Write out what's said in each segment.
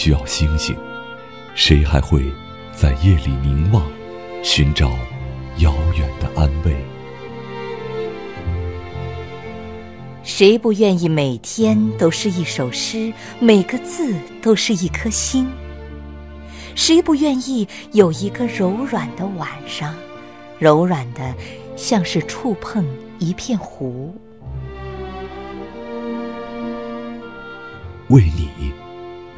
需要星星？谁还会在夜里凝望，寻找遥远的安慰？谁不愿意每天都是一首诗，每个字都是一颗星？谁不愿意有一个柔软的晚上，柔软的像是触碰一片湖？为你，我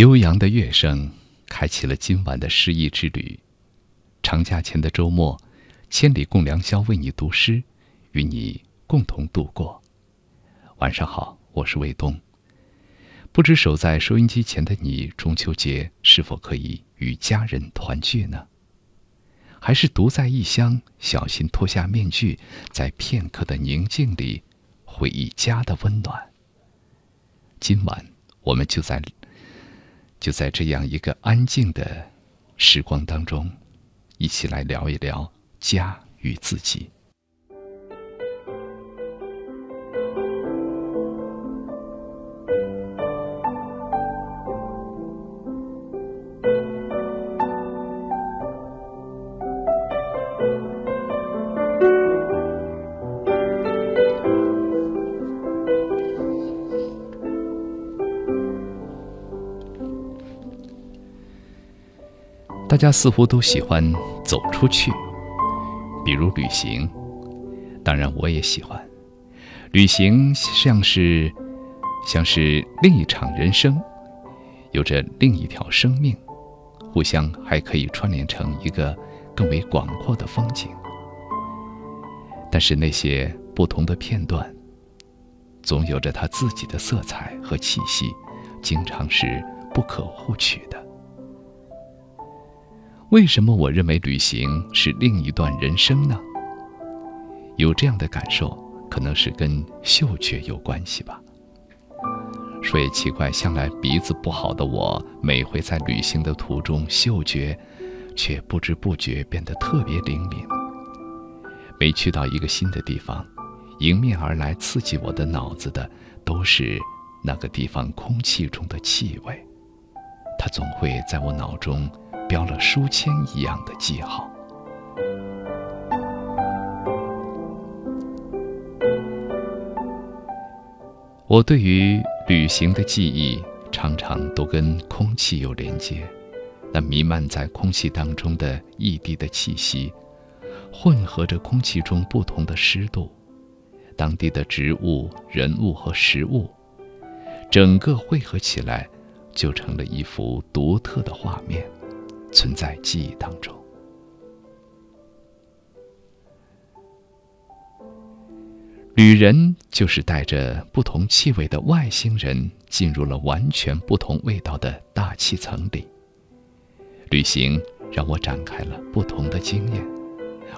悠扬的乐声开启了今晚的诗意之旅。长假前的周末，千里共良宵，为你读诗，与你共同度过。晚上好，我是卫东。不知守在收音机前的你，中秋节是否可以与家人团聚呢？还是独在异乡，小心脱下面具，在片刻的宁静里回忆家的温暖？今晚，我们就在。就在这样一个安静的时光当中，一起来聊一聊家与自己。家似乎都喜欢走出去，比如旅行。当然，我也喜欢。旅行像是，像是另一场人生，有着另一条生命，互相还可以串联成一个更为广阔的风景。但是那些不同的片段，总有着它自己的色彩和气息，经常是不可或缺的。为什么我认为旅行是另一段人生呢？有这样的感受，可能是跟嗅觉有关系吧。说也奇怪，向来鼻子不好的我，每回在旅行的途中，嗅觉却不知不觉变得特别灵敏。每去到一个新的地方，迎面而来刺激我的脑子的，都是那个地方空气中的气味，它总会在我脑中。标了书签一样的记号。我对于旅行的记忆，常常都跟空气有连接。那弥漫在空气当中的异地的气息，混合着空气中不同的湿度，当地的植物、人物和食物，整个汇合起来，就成了一幅独特的画面，存在记忆当中。旅人就是带着不同气味的外星人，进入了完全不同味道的大气层里。旅行让我展开了不同的经验，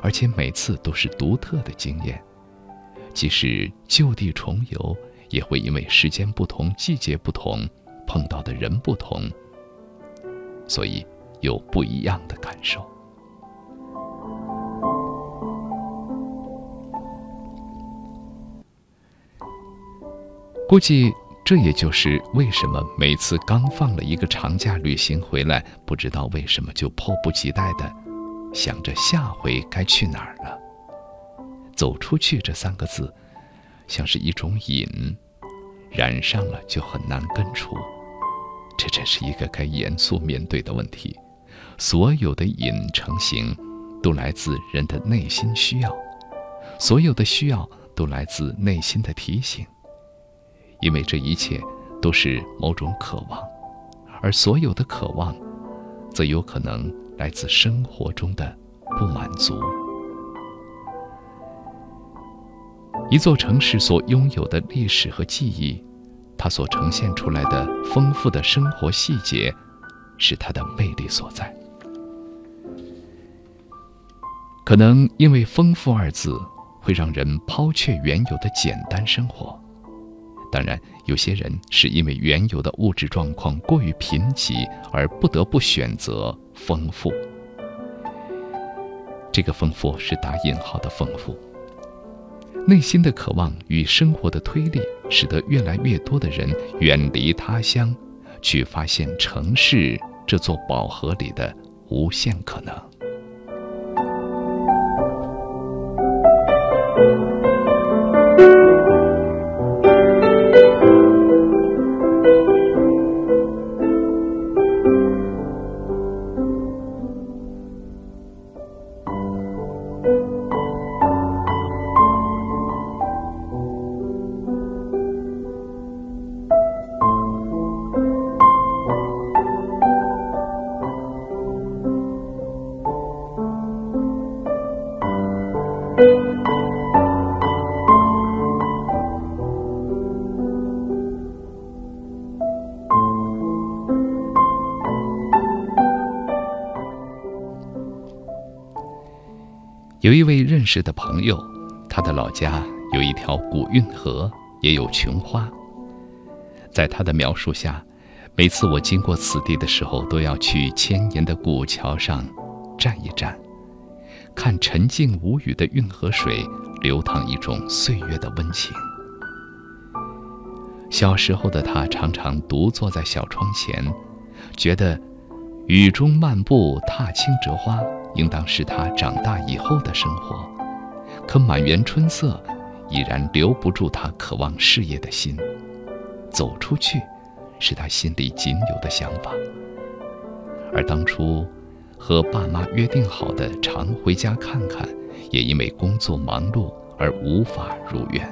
而且每次都是独特的经验。即使就地重游，也会因为时间不同、季节不同、碰到的人不同，所以有不一样的感受。估计。这也就是为什么每次刚放了一个长假旅行回来，不知道为什么就迫不及待的想着下回该去哪儿了。走出去这三个字，像是一种瘾，染上了就很难根除。这真是一个该严肃面对的问题。所有的瘾成型，都来自人的内心需要；所有的需要，都来自内心的提醒。因为这一切都是某种渴望，而所有的渴望，则有可能来自生活中的不满足。一座城市所拥有的历史和记忆，它所呈现出来的丰富的生活细节，是它的魅力所在。可能因为“丰富”二字，会让人抛却原有的简单生活。当然，有些人是因为原有的物质状况过于贫瘠，而不得不选择丰富。这个丰富是打引号的丰富。内心的渴望与生活的推力，使得越来越多的人远离他乡，去发现城市这座宝盒里的无限可能。有一认识的朋友，他的老家有一条古运河，也有琼花。在他的描述下，每次我经过此地的时候，都要去千年的古桥上站一站，看沉静无语的运河水流淌一种岁月的温情。小时候的他常常独坐在小窗前，觉得雨中漫步踏青折花。应当是他长大以后的生活，可满园春色已然留不住他渴望事业的心。走出去，是他心里仅有的想法。而当初和爸妈约定好的常回家看看，也因为工作忙碌而无法如愿。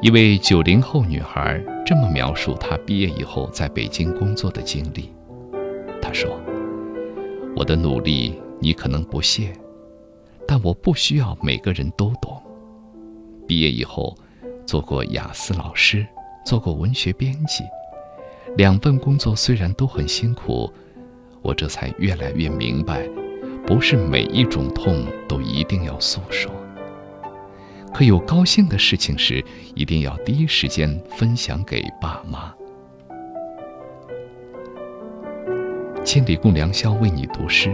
一位九零后女孩这么描述她毕业以后在北京工作的经历。她说：“我的努力你可能不屑，但我不需要每个人都懂。毕业以后，做过雅思老师，做过文学编辑，两份工作虽然都很辛苦，我这才越来越明白，不是每一种痛都一定要诉说。可有高兴的事情时，一定要第一时间分享给爸妈。”千里共良宵，为你读诗。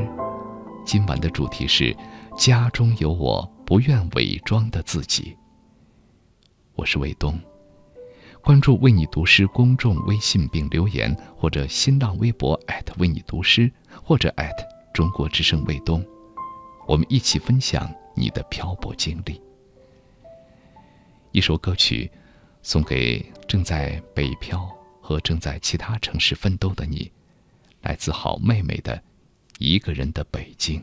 今晚的主题是：家中有我不愿伪装的自己。我是卫东，关注“为你读诗”公众微信并留言，或者新浪微博为你读诗，或者中国之声卫东，我们一起分享你的漂泊经历。一首歌曲，送给正在北漂和正在其他城市奋斗的你，来自好妹妹的《一个人的北京》。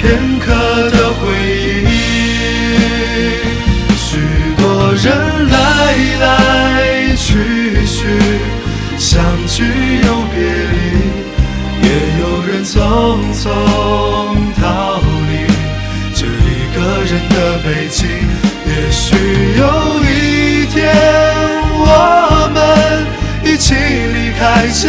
片刻的回忆？许多人来来去去，相聚又别离，也有人匆匆逃离这一个人的北京。也许有一天，我们一起离开这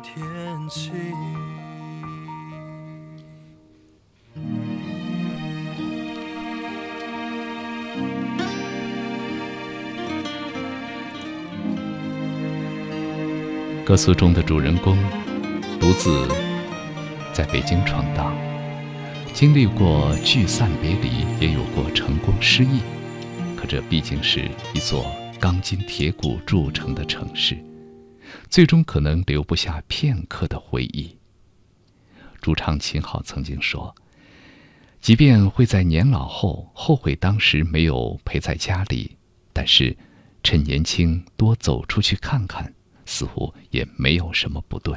天气。歌词中的主人公独自在北京闯荡，经历过聚散别离，也有过成功失意。可这毕竟是一座钢筋铁骨铸成的城市，最终可能留不下片刻的回忆。主唱秦昊曾经说：“即便会在年老后后悔当时没有陪在家里，但是趁年轻多走出去看看。”似乎也没有什么不对。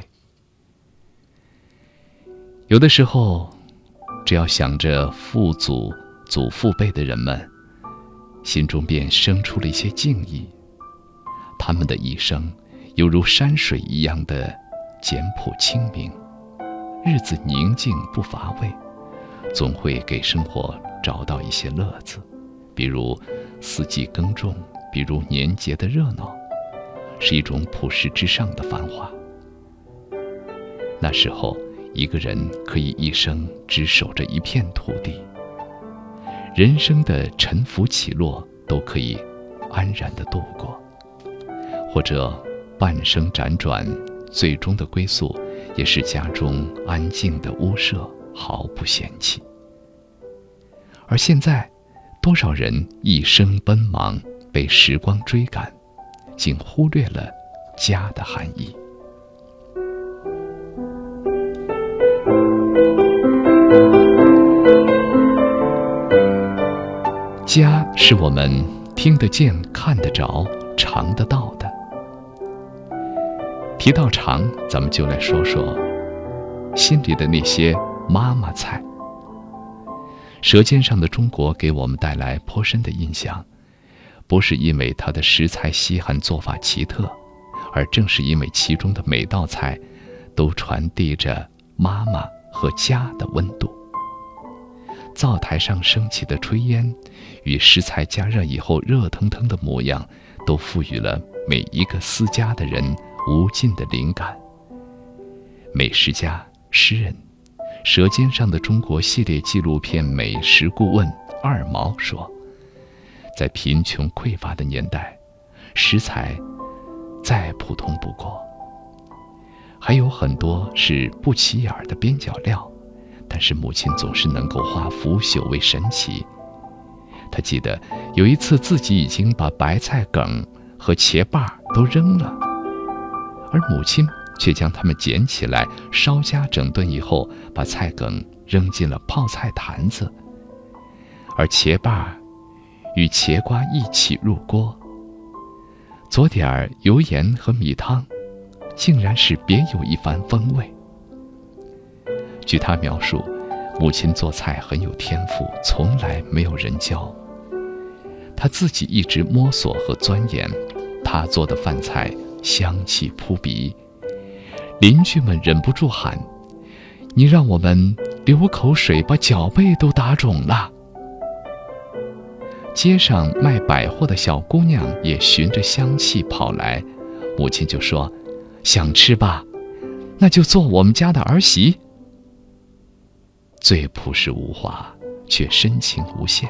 有的时候，只要想着父祖、祖父辈的人们，心中便生出了一些敬意。他们的一生，犹如山水一样的简朴清明，日子宁静不乏味，总会给生活找到一些乐子，比如四季耕种，比如年节的热闹。是一种朴实之上的繁华。那时候，一个人可以一生只守着一片土地，人生的沉浮起落都可以安然的度过，或者半生辗转，最终的归宿也是家中安静的屋舍，毫不嫌弃。而现在，多少人一生奔忙，被时光追赶。竟忽略了家的含义。家是我们听得见、看得着、尝得到的。提到尝，咱们就来说说心里的那些妈妈菜。舌尖上的中国给我们带来颇深的印象。不是因为它的食材稀罕、做法奇特，而正是因为其中的每道菜，都传递着妈妈和家的温度。灶台上升起的炊烟，与食材加热以后热腾腾的模样，都赋予了每一个思家的人无尽的灵感。美食家、诗人，《舌尖上的中国》系列纪录片美食顾问二毛说。在贫穷匮乏的年代，食材再普通不过，还有很多是不起眼的边角料，但是母亲总是能够化腐朽为神奇。他记得有一次自己已经把白菜梗和茄把都扔了，而母亲却将它们捡起来稍加整顿以后，把菜梗扔进了泡菜坛子，而茄瓣。与茄瓜一起入锅，佐点儿油盐和米汤，竟然是别有一番风味。据他描述，母亲做菜很有天赋，从来没有人教，他自己一直摸索和钻研。他做的饭菜香气扑鼻，邻居们忍不住喊：“你让我们流口水，把脚背都打肿了。”街上卖百货的小姑娘也循着香气跑来，母亲就说：“想吃吧，那就做我们家的儿媳。”最朴实无华，却深情无限。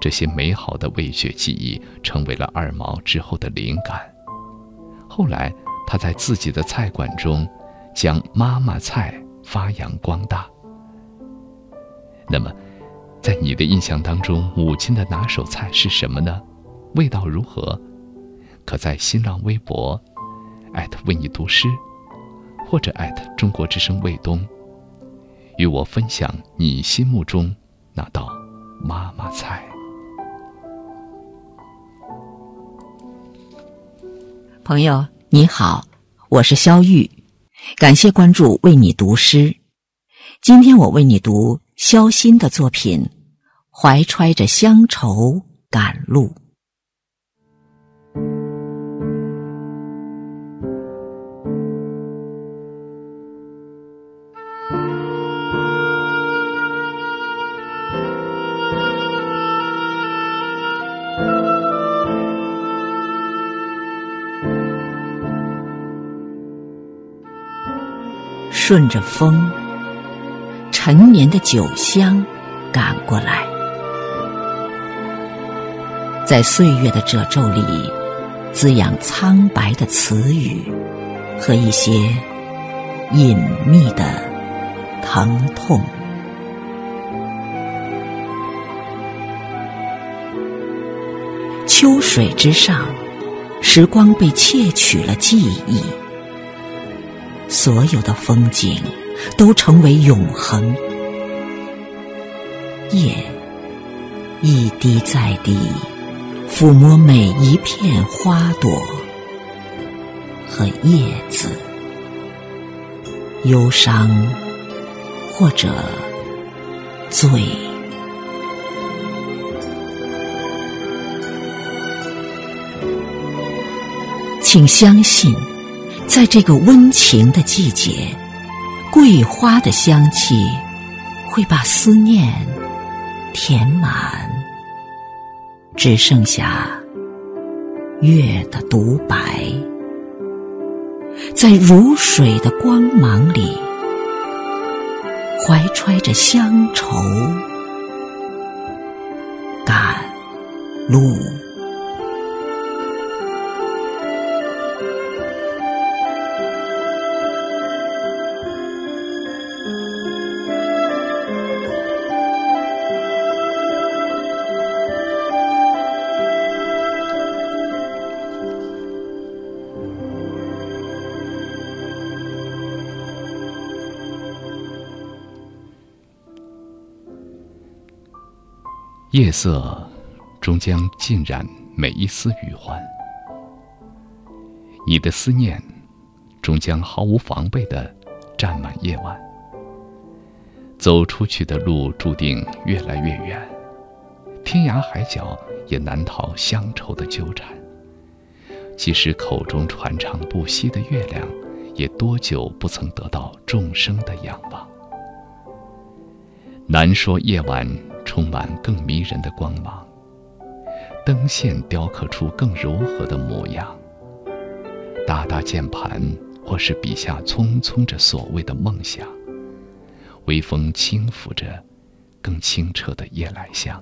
这些美好的味觉记忆成为了二毛之后的灵感。后来，他在自己的菜馆中，将妈妈菜发扬光大。那么。在你的印象当中，母亲的拿手菜是什么呢？味道如何？可在新浪微博为你读诗，或者中国之声卫东，与我分享你心目中那道妈妈菜。朋友你好，我是肖玉，感谢关注为你读诗。今天我为你读。肖新的作品，怀揣着乡愁赶路。顺着风，陈年的酒香赶过来，在岁月的褶皱里滋养苍白的词语和一些隐秘的疼痛。秋水之上，时光被窃取了记忆。所有的风景都成为永恒。夜一滴再滴，抚摸每一片花朵和叶子，忧伤或者醉。请相信。在这个温情的季节，桂花的香气会把思念填满，只剩下月的独白，在如水的光芒里，怀揣着乡愁赶路。夜色终将浸染每一丝余欢，你的思念终将毫无防备的占满夜晚。走出去的路注定越来越远，天涯海角也难逃乡愁的纠缠。即使口中传唱不息的月亮，也多久不曾得到众生的仰望。难说夜晚。充满更迷人的光芒，灯线雕刻出更柔和的模样。大大键盘，或是笔下匆匆着所谓的梦想。微风轻抚着更清澈的夜来香。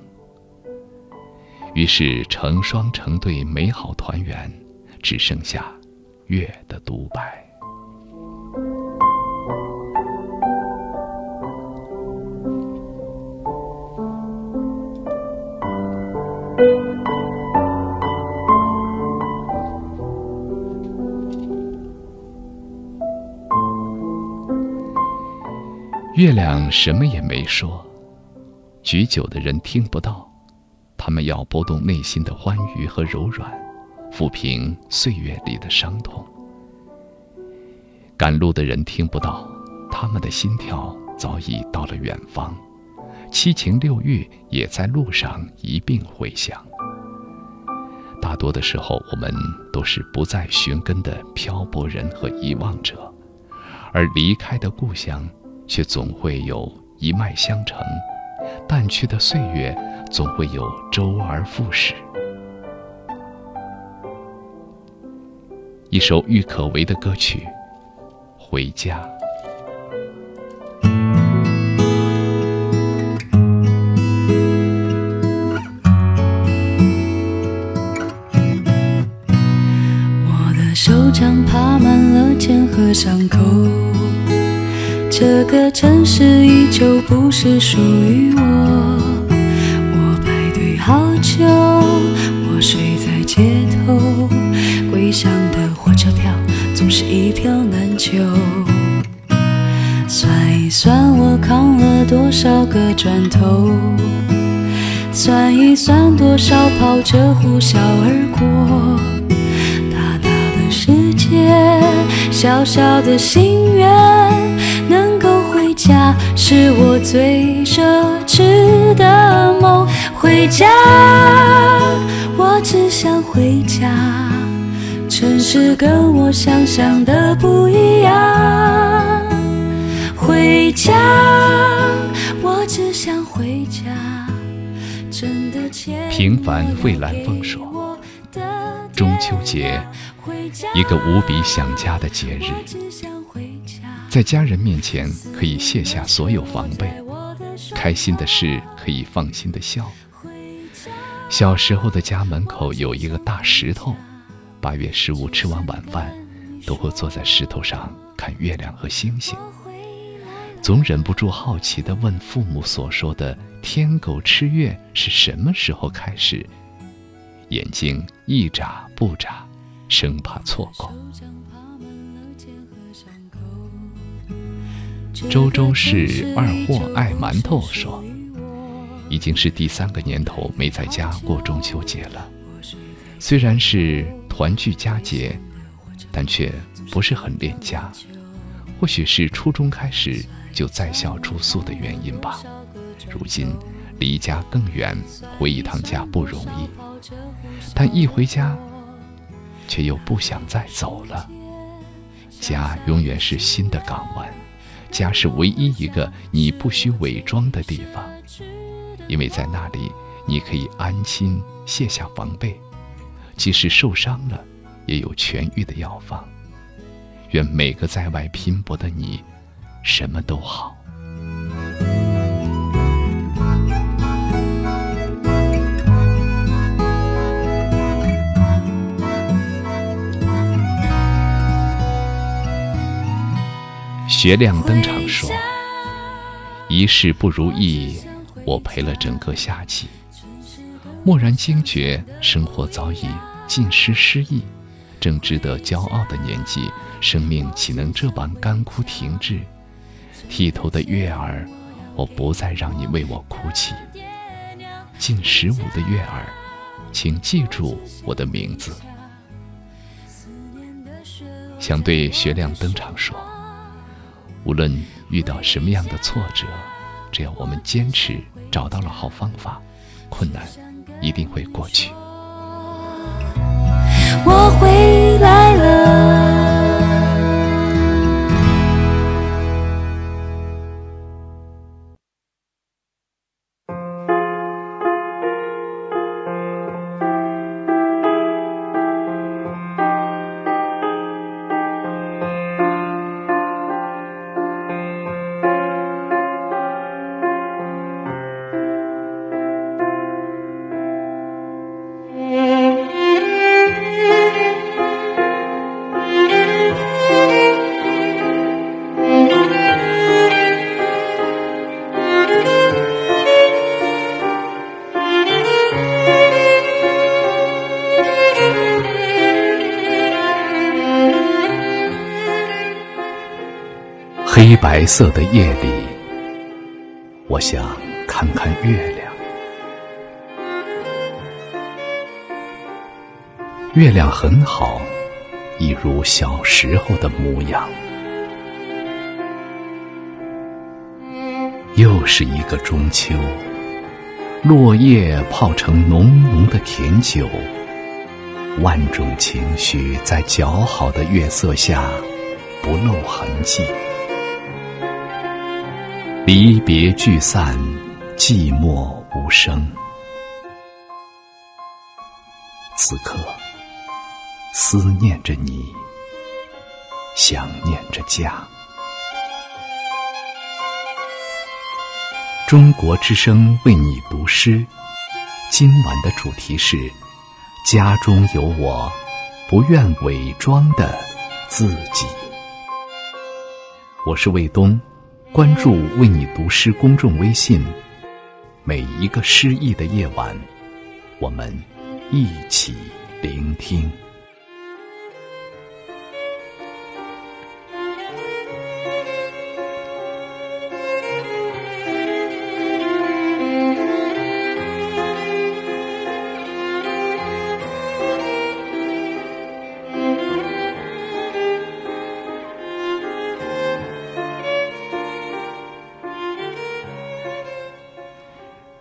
于是成双成对美好团圆，只剩下月的独白。月亮什么也没说，举酒的人听不到，他们要拨动内心的欢愉和柔软，抚平岁月里的伤痛。赶路的人听不到，他们的心跳早已到了远方，七情六欲也在路上一并回响。大多的时候，我们都是不再寻根的漂泊人和遗忘者，而离开的故乡。却总会有一脉相承，淡去的岁月总会有周而复始。一首郁可唯的歌曲《回家》。的手掌爬满了茧和伤口。这个城市依旧不是属于我，我排队好久，我睡在街头，归乡的火车票总是一票难求。算一算我扛了多少个砖头，算一算多少跑车呼啸而过，小小的心愿。能够回家是我最奢侈的梦，回家，我只想回家。城市跟我想象的不一样，回家，我只想回家。真的平凡蔚蓝风说，中秋节，一个无比想家的节日。在家人面前可以卸下所有防备，开心的事可以放心的笑。小时候的家门口有一个大石头，八月十五吃完晚饭，都会坐在石头上看月亮和星星，总忍不住好奇地问父母所说的“天狗吃月”是什么时候开始，眼睛一眨不眨，生怕错过。周周是二货爱馒头说：“已经是第三个年头没在家过中秋节了。虽然是团聚佳节，但却不是很恋家。或许是初中开始就在校住宿的原因吧。如今离家更远，回一趟家不容易。但一回家，却又不想再走了。家永远是新的港湾。”家是唯一一个你不需伪装的地方，因为在那里你可以安心卸下防备，即使受伤了，也有痊愈的药方。愿每个在外拼搏的你，什么都好。学亮登场说：“一事不如意，我陪了整个夏季。蓦然惊觉，生活早已尽失诗意。正值得骄傲的年纪，生命岂能这般干枯停滞？剃头的月儿，我不再让你为我哭泣。近十五的月儿，请记住我的名字。想对学亮登场说。”无论遇到什么样的挫折，只要我们坚持，找到了好方法，困难一定会过去。我回来了。白色的夜里，我想看看月亮。月亮很好，一如小时候的模样。又是一个中秋，落叶泡成浓浓的甜酒，万种情绪在姣好的月色下不露痕迹。离别聚散，寂寞无声。此刻，思念着你，想念着家。中国之声为你读诗，今晚的主题是：家中有我，不愿伪装的自己。我是卫东。关注“为你读诗”公众微信，每一个诗意的夜晚，我们一起聆听。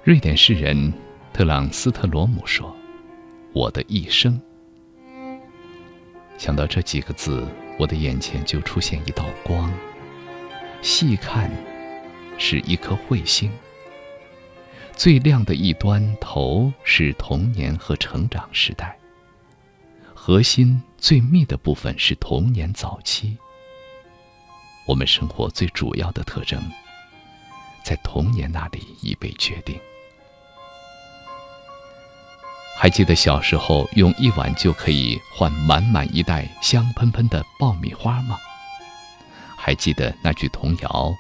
瑞典诗人特朗斯特罗姆说：“我的一生。”想到这几个字，我的眼前就出现一道光。细看，是一颗彗星。最亮的一端头是童年和成长时代。核心最密的部分是童年早期。我们生活最主要的特征，在童年那里已被决定。还记得小时候用一碗就可以换满满一袋香喷喷的爆米花吗？还记得那句童谣：“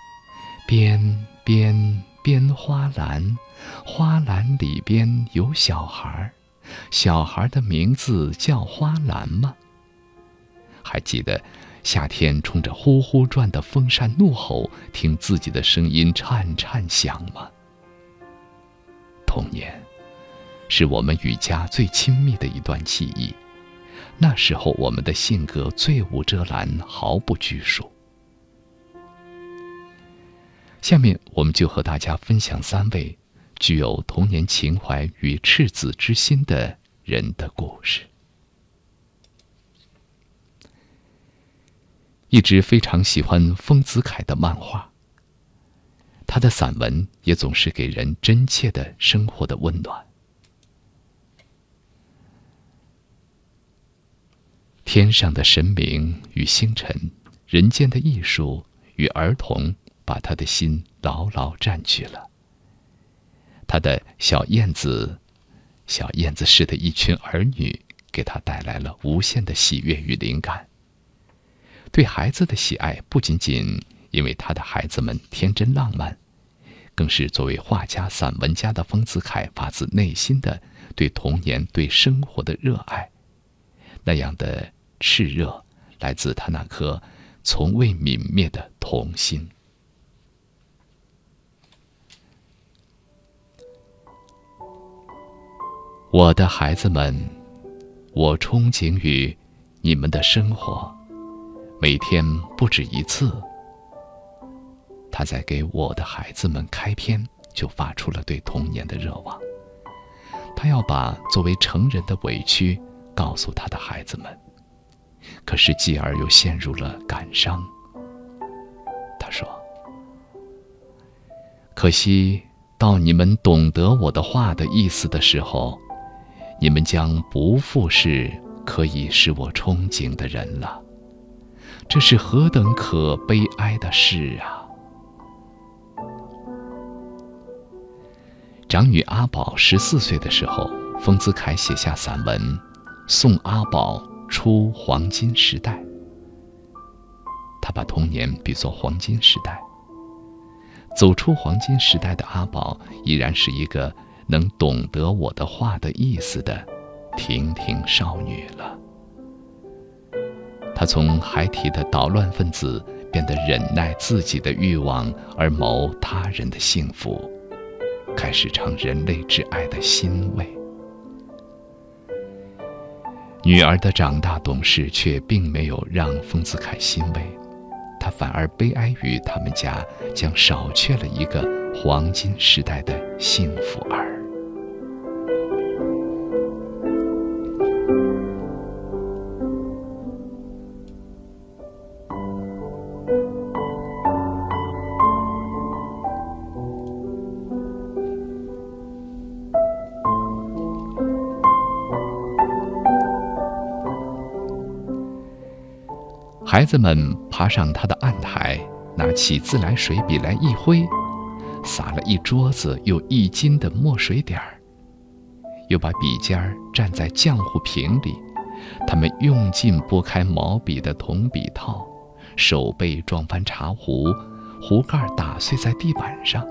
边边边花篮，花篮里边有小孩，小孩的名字叫花篮吗？”还记得夏天冲着呼呼转的风扇怒吼，听自己的声音颤颤响吗？童年。是我们与家最亲密的一段记忆，那时候我们的性格最无遮拦，毫不拘束。下面我们就和大家分享三位具有童年情怀与赤子之心的人的故事。一直非常喜欢丰子恺的漫画，他的散文也总是给人真切的生活的温暖。天上的神明与星辰，人间的艺术与儿童，把他的心牢牢占据了。他的小燕子，小燕子似的一群儿女，给他带来了无限的喜悦与灵感。对孩子的喜爱，不仅仅因为他的孩子们天真浪漫，更是作为画家、散文家的丰子恺发自内心的对童年、对生活的热爱。那样的。炽热，来自他那颗从未泯灭的童心。我的孩子们，我憧憬于你们的生活，每天不止一次。他在给我的孩子们开篇，就发出了对童年的热望。他要把作为成人的委屈告诉他的孩子们。可是继而又陷入了感伤。他说：“可惜到你们懂得我的话的意思的时候，你们将不复是可以使我憧憬的人了。这是何等可悲哀的事啊！”长女阿宝十四岁的时候，丰子恺写下散文《送阿宝》。出黄金时代，他把童年比作黄金时代。走出黄金时代的阿宝，依然是一个能懂得我的话的意思的亭亭少女了。她从孩提的捣乱分子，变得忍耐自己的欲望而谋他人的幸福，开始尝人类之爱的欣慰。女儿的长大懂事，却并没有让丰子恺欣慰，他反而悲哀于他们家将少却了一个黄金时代的幸福儿。孩子们爬上他的案台，拿起自来水笔来一挥，撒了一桌子又一斤的墨水点儿。又把笔尖儿蘸在浆糊瓶里，他们用劲拨开毛笔的铜笔套，手背撞翻茶壶，壶盖打碎在地板上。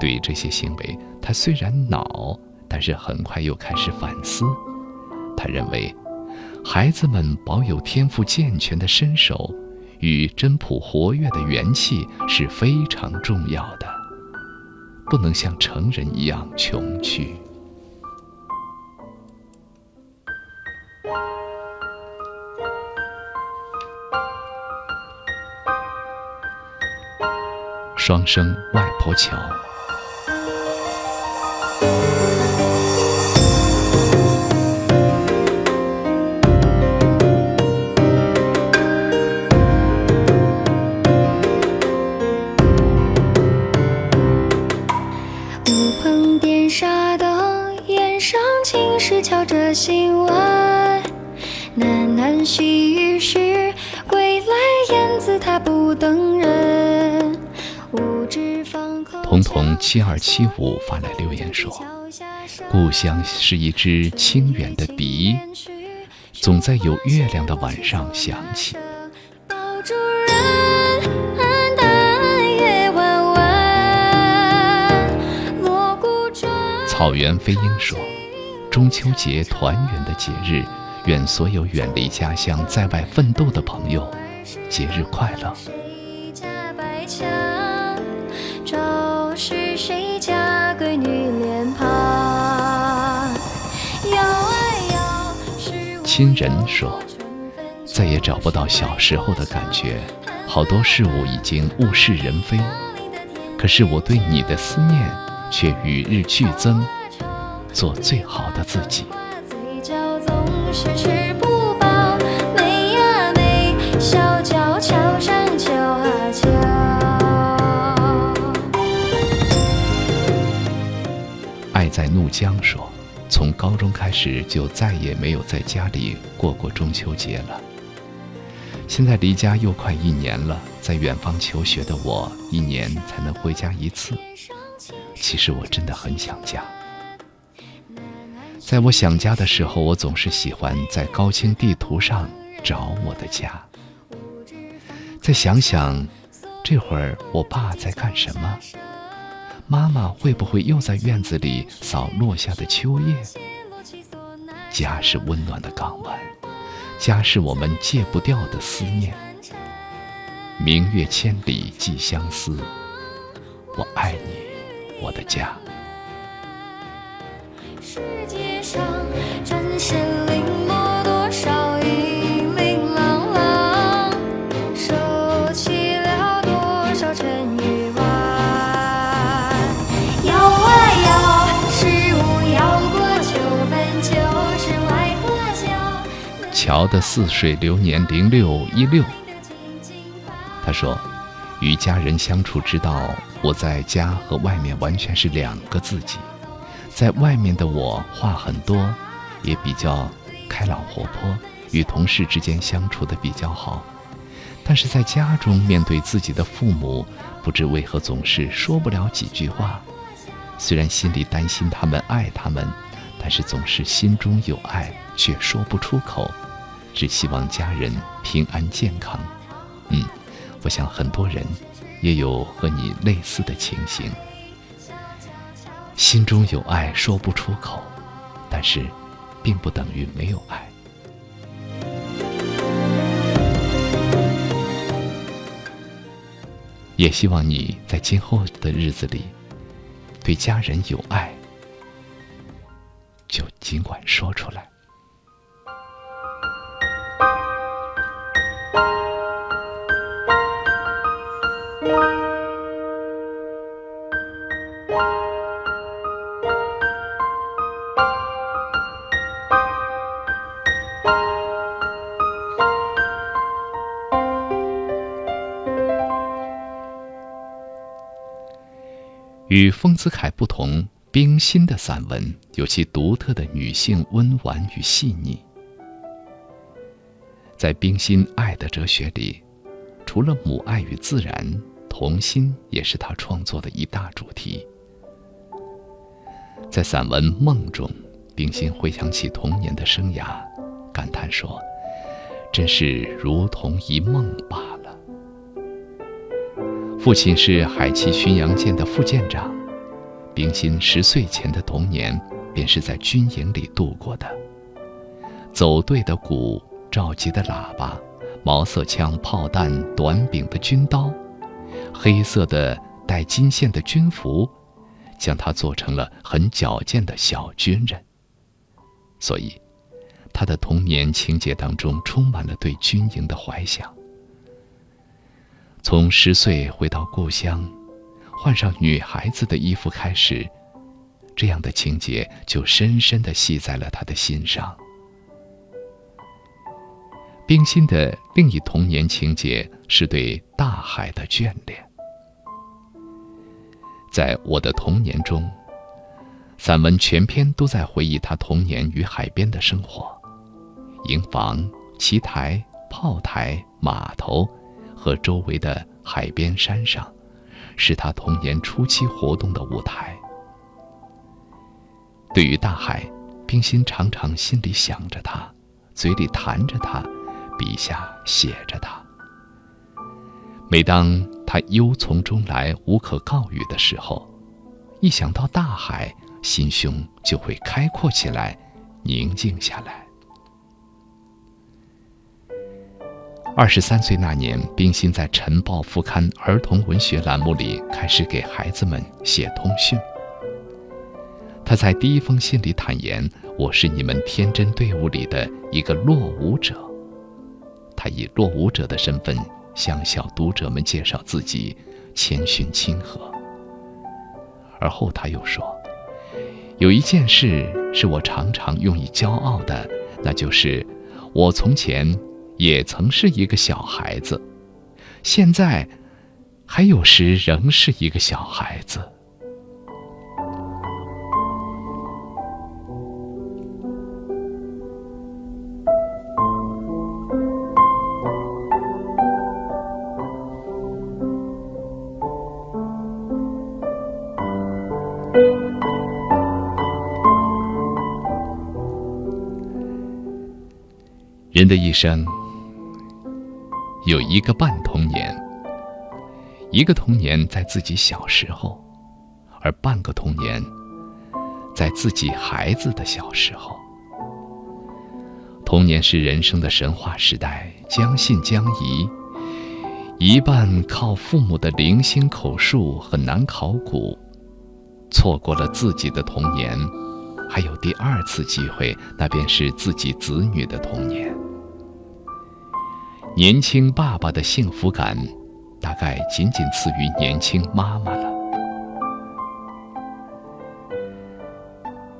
对于这些行为，他虽然恼，但是很快又开始反思。他认为。孩子们保有天赋健全的身手与真朴活跃的元气是非常重要的，不能像成人一样穷屈。双生外婆桥。等人。彤彤七二七五发来留言说：“故乡是一支清远的笛，总在有月亮的晚上响起。”草原飞鹰说：“中秋节团圆的节日，愿所有远离家乡在外奋斗的朋友，节日快乐。”亲人说：“再也找不到小时候的感觉，好多事物已经物是人非。可是我对你的思念却与日俱增，做最好的自己。”在怒江说。从高中开始，就再也没有在家里过过中秋节了。现在离家又快一年了，在远方求学的我，一年才能回家一次。其实我真的很想家。在我想家的时候，我总是喜欢在高清地图上找我的家。再想想，这会儿我爸在干什么？妈妈会不会又在院子里扫落下的秋叶？家是温暖的港湾，家是我们戒不掉的思念。明月千里寄相思，我爱你，我的家。世界上真的似水流年零六一六，他说：“与家人相处之道，我在家和外面完全是两个自己。在外面的我话很多，也比较开朗活泼，与同事之间相处的比较好。但是在家中面对自己的父母，不知为何总是说不了几句话。虽然心里担心他们爱他们，但是总是心中有爱却说不出口。”只希望家人平安健康。嗯，我想很多人也有和你类似的情形，心中有爱说不出口，但是并不等于没有爱。也希望你在今后的日子里，对家人有爱，就尽管说出来。与丰子恺不同，冰心的散文有其独特的女性温婉与细腻。在冰心爱的哲学里，除了母爱与自然，童心也是他创作的一大主题。在散文《梦》中，冰心回想起童年的生涯，感叹说：“真是如同一梦罢了。”父亲是海旗巡洋舰的副舰长，冰心十岁前的童年便是在军营里度过的。走队的鼓，召集的喇叭，毛瑟枪、炮弹、短柄的军刀，黑色的带金线的军服，将他做成了很矫健的小军人。所以，他的童年情节当中充满了对军营的怀想。从十岁回到故乡，换上女孩子的衣服开始，这样的情节就深深地系在了他的心上。冰心的另一童年情节是对大海的眷恋。在我的童年中，散文全篇都在回忆他童年与海边的生活：营房、棋台、炮台、码头和周围的海边山上，是他童年初期活动的舞台。对于大海，冰心常常心里想着他，嘴里弹着他，笔下写着他。每当他忧从中来、无可告语的时候，一想到大海，心胸就会开阔起来，宁静下来。二十三岁那年，冰心在《晨报》副刊儿童文学栏目里开始给孩子们写通讯。他在第一封信里坦言：“我是你们天真队伍里的一个落伍者。”他以落伍者的身份向小读者们介绍自己，谦逊亲和。而后他又说：“有一件事是我常常用以骄傲的，那就是我从前也曾是一个小孩子，现在还有时仍是一个小孩子。”人的一生有一个半童年，一个童年在自己小时候，而半个童年在自己孩子的小时候。童年是人生的神话时代，将信将疑，一半靠父母的零星口述，很难考古。错过了自己的童年，还有第二次机会，那便是自己子女的童年。年轻爸爸的幸福感，大概仅仅次于年轻妈妈了。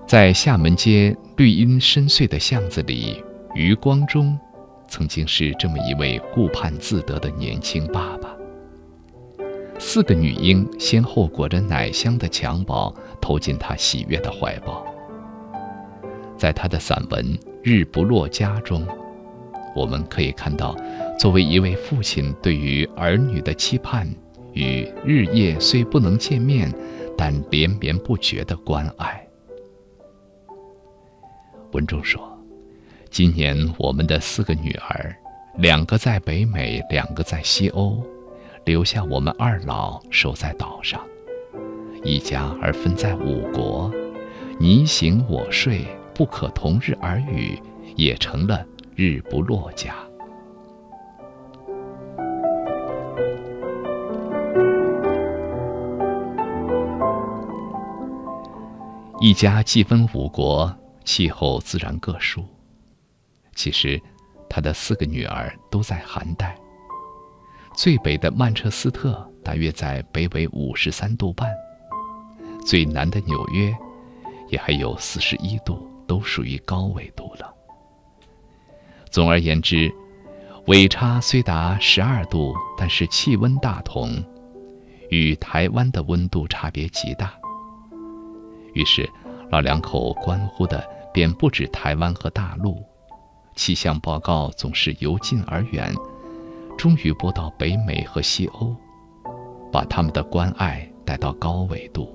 在厦门街绿荫深邃的巷子里，余光中，曾经是这么一位顾盼自得的年轻爸爸。四个女婴先后裹着奶香的襁褓投进他喜悦的怀抱。在他的散文《日不落家》中。我们可以看到，作为一位父亲对于儿女的期盼与日夜虽不能见面，但连绵不绝的关爱。文中说：“今年我们的四个女儿，两个在北美，两个在西欧，留下我们二老守在岛上，一家而分在五国，你醒我睡，不可同日而语，也成了。”日不落家，一家既分五国，气候自然各殊。其实，他的四个女儿都在寒带，最北的曼彻斯特大约在北纬五十三度半，最南的纽约也还有四十一度，都属于高纬度了。总而言之，纬差虽达十二度，但是气温大同，与台湾的温度差别极大。于是，老两口关乎的便不止台湾和大陆，气象报告总是由近而远，终于播到北美和西欧，把他们的关爱带到高纬度，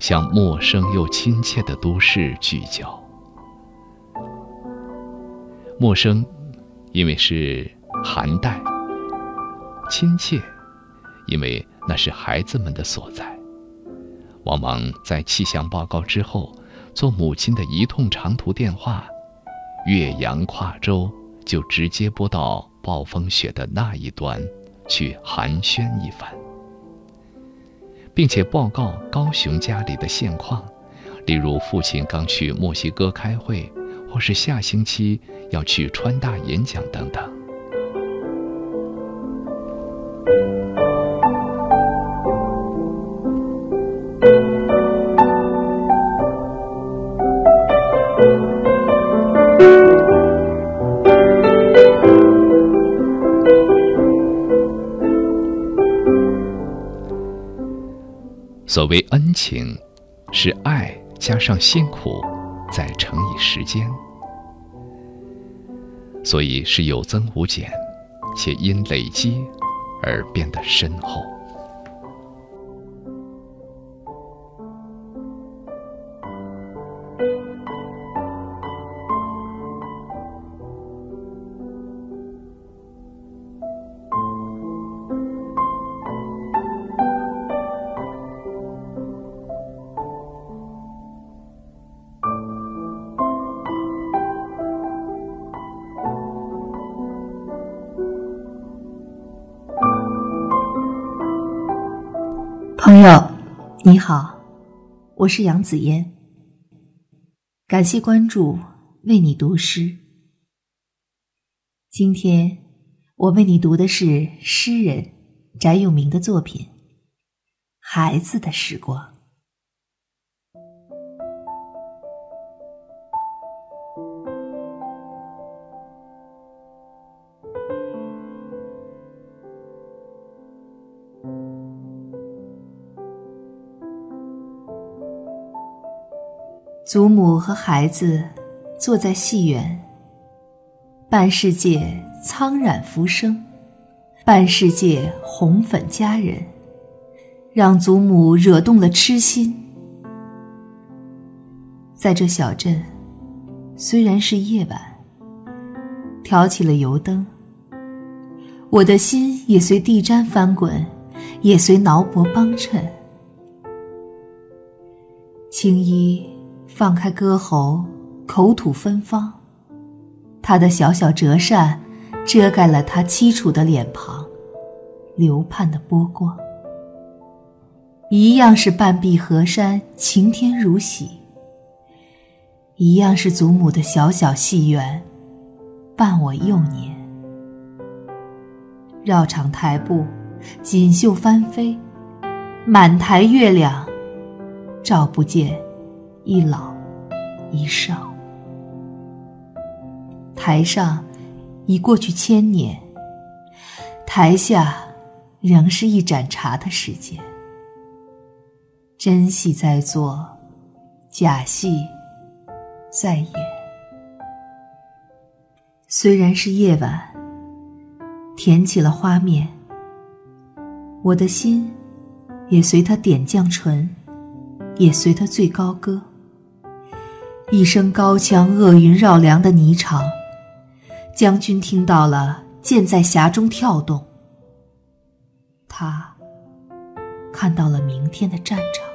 向陌生又亲切的都市聚焦。陌生，因为是寒带；亲切，因为那是孩子们的所在。往往在气象报告之后，做母亲的一通长途电话，越洋跨州，就直接拨到暴风雪的那一端，去寒暄一番，并且报告高雄家里的现况，例如父亲刚去墨西哥开会。或是下星期要去川大演讲等等。所谓恩情，是爱加上辛苦。再乘以时间，所以是有增无减，且因累积而变得深厚。好，我是杨子嫣。感谢关注，为你读诗。今天我为你读的是诗人翟永明的作品《孩子的时光》。祖母和孩子坐在戏园，半世界苍染浮生，半世界红粉佳人，让祖母惹动了痴心。在这小镇，虽然是夜晚，挑起了油灯，我的心也随地毡翻滚，也随挠脖帮衬，青衣。放开歌喉，口吐芬芳。他的小小折扇遮盖了他凄楚的脸庞，流盼的波光。一样是半壁河山，晴天如洗。一样是祖母的小小戏园，伴我幼年。绕场台步，锦绣翻飞，满台月亮，照不见。一老一少，台上已过去千年，台下仍是一盏茶的时间。真戏在做，假戏在演。虽然是夜晚，填起了花面，我的心也随他点绛唇，也随他醉高歌。一声高腔，恶云绕梁的霓裳，将军听到了，箭在匣中跳动。他看到了明天的战场。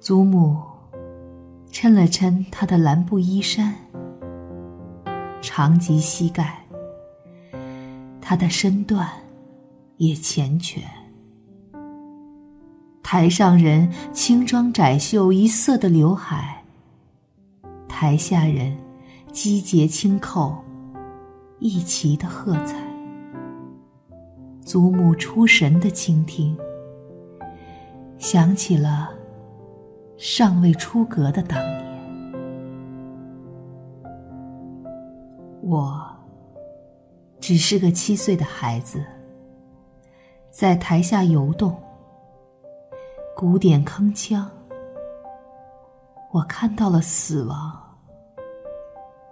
祖母抻了抻他的蓝布衣衫，长及膝盖。他的身段也缱绻。台上人轻装窄袖一色的刘海，台下人击节轻扣一齐的喝彩。祖母出神的倾听，想起了尚未出阁的当年。我只是个七岁的孩子，在台下游动。古典铿锵，我看到了死亡。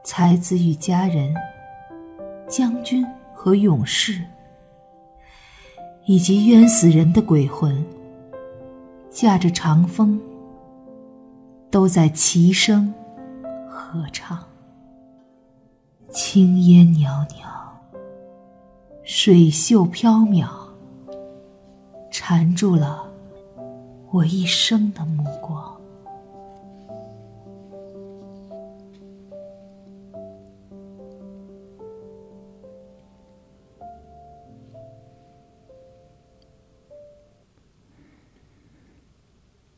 才子与佳人，将军和勇士，以及冤死人的鬼魂，驾着长风，都在齐声合唱。青烟袅袅，水袖飘渺，缠住了。我一生的目光。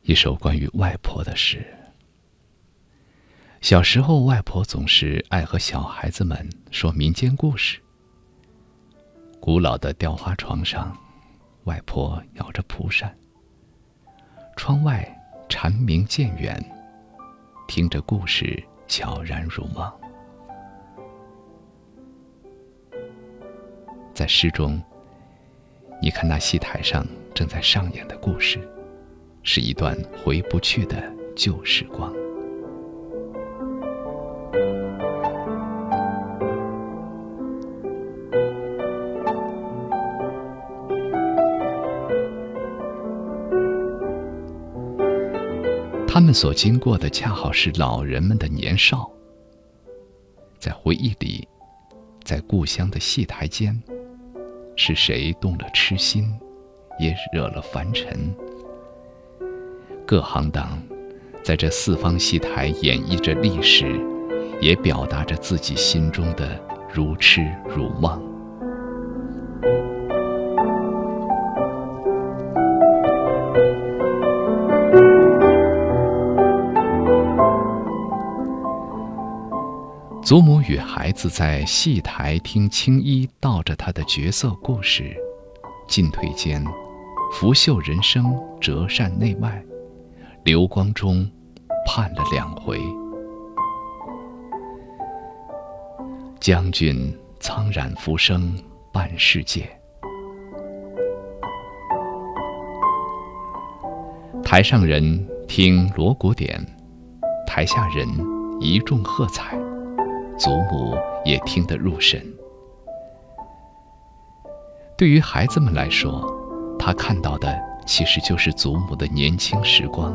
一首关于外婆的诗。小时候，外婆总是爱和小孩子们说民间故事。古老的雕花床上，外婆摇着蒲扇。窗外蝉鸣渐远，听着故事悄然入梦。在诗中，你看那戏台上正在上演的故事，是一段回不去的旧时光。他们所经过的恰好是老人们的年少。在回忆里，在故乡的戏台间，是谁动了痴心，也惹了凡尘？各行当，在这四方戏台演绎着历史，也表达着自己心中的如痴如梦。祖母与孩子在戏台听青衣道着他的角色故事，进退间，拂袖人生，折扇内外。流光中，盼了两回。将军苍然浮生半世界，台上人听锣鼓点，台下人一众喝彩，祖母也听得入神。对于孩子们来说，他看到的。其实就是祖母的年轻时光，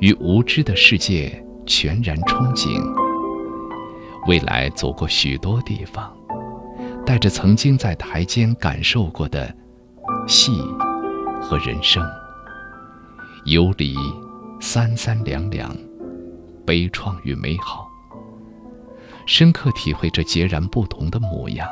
与无知的世界全然憧憬。未来走过许多地方，带着曾经在台间感受过的戏和人生，游离三三两两，悲怆与美好，深刻体会这截然不同的模样。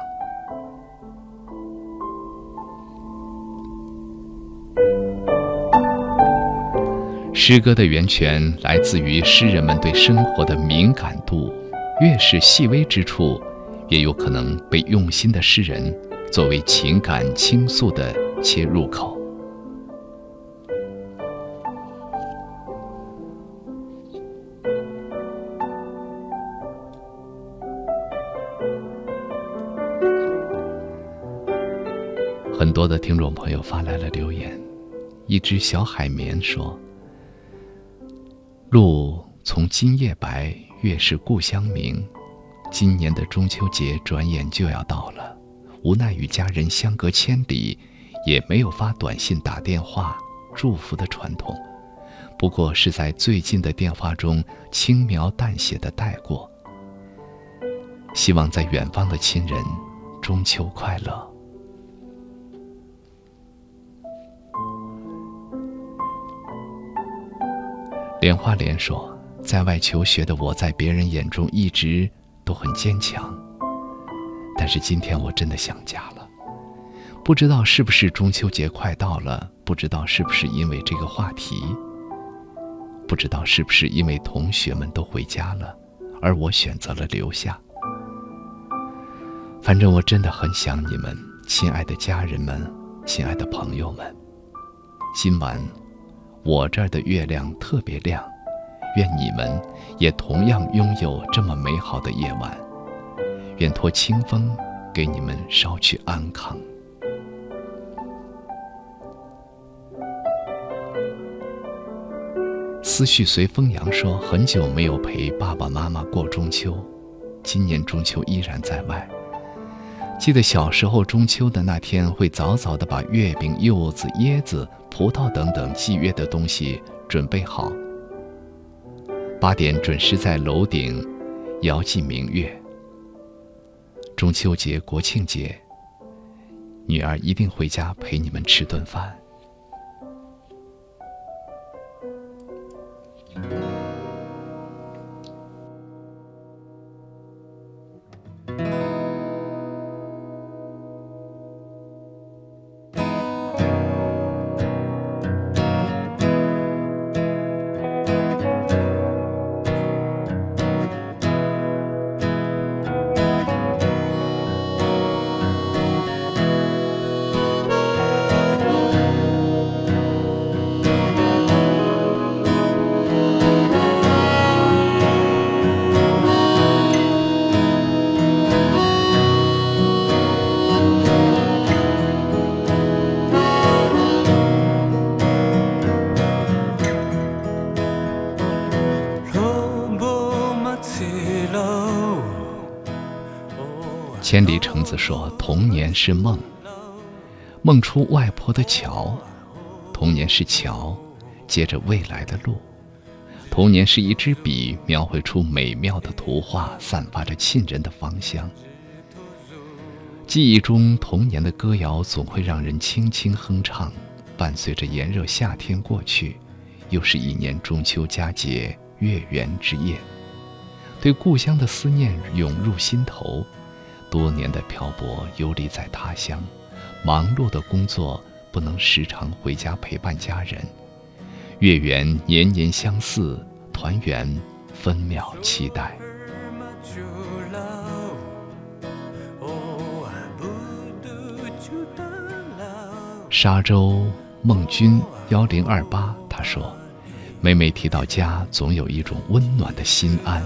诗歌的源泉来自于诗人们对生活的敏感度，越是细微之处，越有可能被用心的诗人作为情感倾诉的切入口。多的听众朋友发来了留言，一只小海绵说。路从今夜白，月是故乡明。今年的中秋节转眼就要到了，无奈与家人相隔千里，也没有发短信、打电话祝福的传统，不过是在最近的电话中轻描淡写的带过。希望在远方的亲人，中秋快乐。莲花莲说：“在外求学的我，在别人眼中一直都很坚强。但是今天我真的想家了。不知道是不是中秋节快到了，不知道是不是因为这个话题，不知道是不是因为同学们都回家了，而我选择了留下。反正我真的很想你们，亲爱的家人们，亲爱的朋友们。今晚。”我这儿的月亮特别亮，愿你们也同样拥有这么美好的夜晚。愿托清风给你们捎去安康。思绪随风扬说：“很久没有陪爸爸妈妈过中秋，今年中秋依然在外。记得小时候中秋的那天，会早早的把月饼、柚子、椰子。”葡萄等等祭月的东西准备好。八点准时在楼顶遥祭明月。中秋节、国庆节，女儿一定回家陪你们吃顿饭。千里橙子说：“童年是梦，梦出外婆的桥；童年是桥，接着未来的路。童年是一支笔，描绘出美妙的图画，散发着沁人的芳香。记忆中童年的歌谣总会让人轻轻哼唱，伴随着炎热夏天过去，又是一年中秋佳节月圆之夜，对故乡的思念涌入心头。多年的漂泊游离在他乡，忙碌的工作不能时常回家陪伴家人。月圆年年相似，团圆分秒期待。沙洲孟君幺零二八，他说：“每每提到家，总有一种温暖的心安。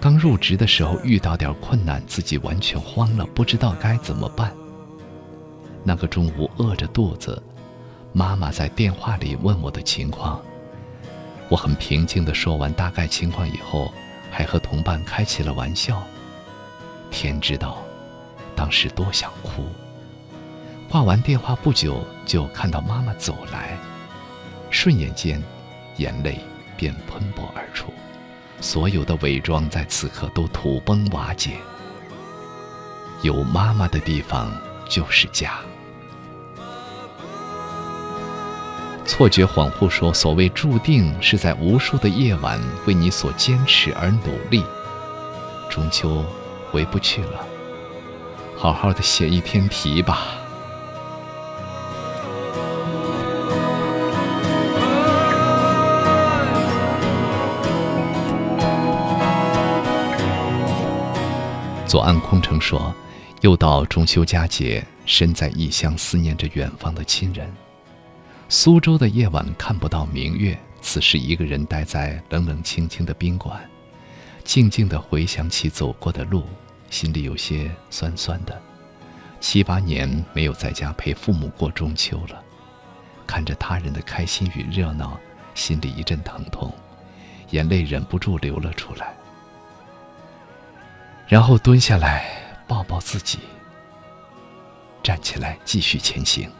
刚入职的时候遇到点困难，自己完全慌了，不知道该怎么办。那个中午饿着肚子。”妈妈在电话里问我的情况，我很平静地说完大概情况以后，还和同伴开起了玩笑。天知道，当时多想哭。挂完电话不久，就看到妈妈走来，瞬眼间，眼泪便喷薄而出，所有的伪装在此刻都土崩瓦解。有妈妈的地方就是家。错觉恍惚说：“所谓注定，是在无数的夜晚为你所坚持而努力。中秋回不去了，好好的写一篇题吧。”左岸空城说：“又到中秋佳节，身在异乡，思念着远方的亲人。”苏州的夜晚看不到明月，此时一个人待在冷冷清清的宾馆，静静地回想起走过的路，心里有些酸酸的。七八年没有在家陪父母过中秋了，看着他人的开心与热闹，心里一阵疼痛，眼泪忍不住流了出来。然后蹲下来抱抱自己，站起来继续前行。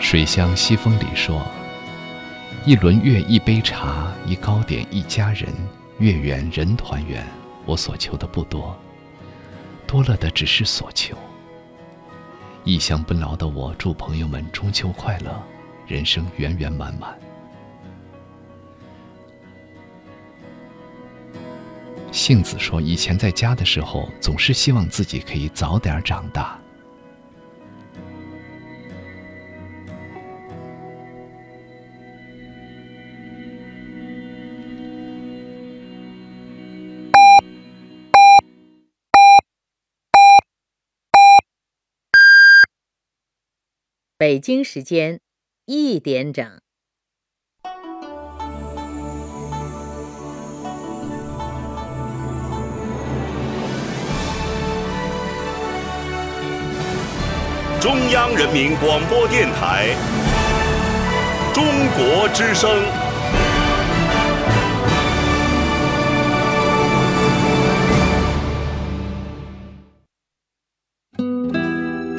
水乡西风里说：“一轮月，一杯茶，一糕点，一家人，月圆人团圆。我所求的不多，多了的只是所求。异乡奔劳的我，祝朋友们中秋快乐，人生圆圆满满。”杏子说：“以前在家的时候，总是希望自己可以早点长大。”北京时间一点整。中央人民广播电台《中国之声》。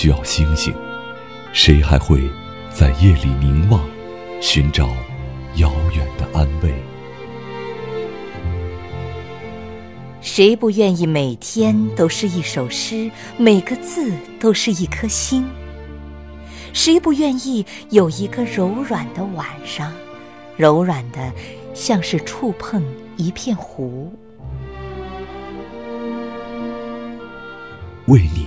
需要星星？谁还会在夜里凝望，寻找遥远的安慰？谁不愿意每天都是一首诗，每个字都是一颗心？谁不愿意有一个柔软的晚上，柔软的像是触碰一片湖？为你，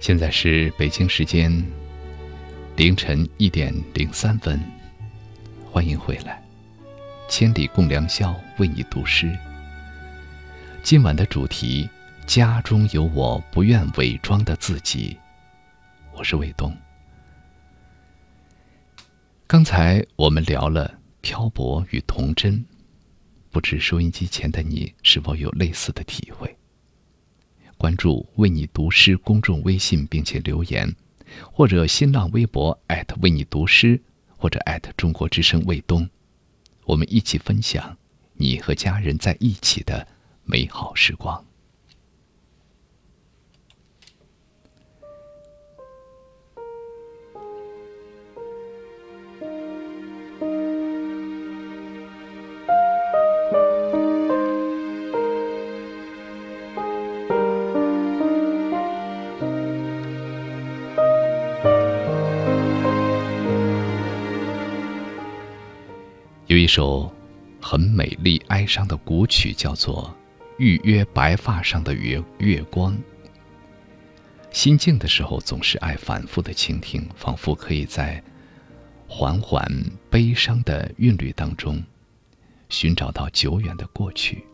现在是北京时间凌晨一点零三分，欢迎回来，千里共良宵，为你读诗。今晚的主题：家中有我不愿伪装的自己。我是卫东。刚才我们聊了漂泊与童真，不知收音机前的你是否有类似的体会？关注“为你读诗”公众微信，并且留言，或者新浪微博为你读诗，或者中国之声卫东，我们一起分享你和家人在一起的美好时光。一首很美丽哀伤的古曲，叫做《预约白发上的月月光》。心静的时候，总是爱反复的倾听，仿佛可以在缓缓悲伤的韵律当中，寻找到久远的过去。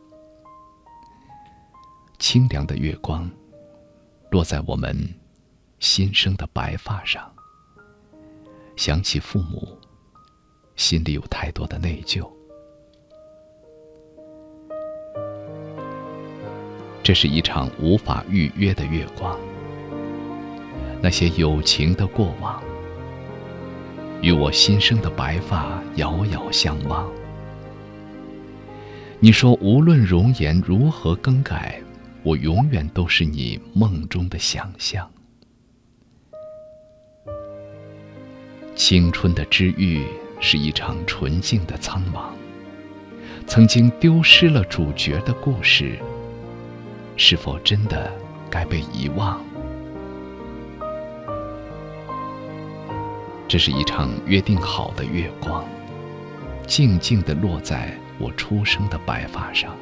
清凉的月光，落在我们新生的白发上，想起父母。心里有太多的内疚。这是一场无法预约的月光。那些有情的过往，与我新生的白发遥遥相望。你说，无论容颜如何更改，我永远都是你梦中的想象。青春的治愈。是一场纯净的苍茫。曾经丢失了主角的故事，是否真的该被遗忘？这是一场约定好的月光，静静地落在我出生的白发上。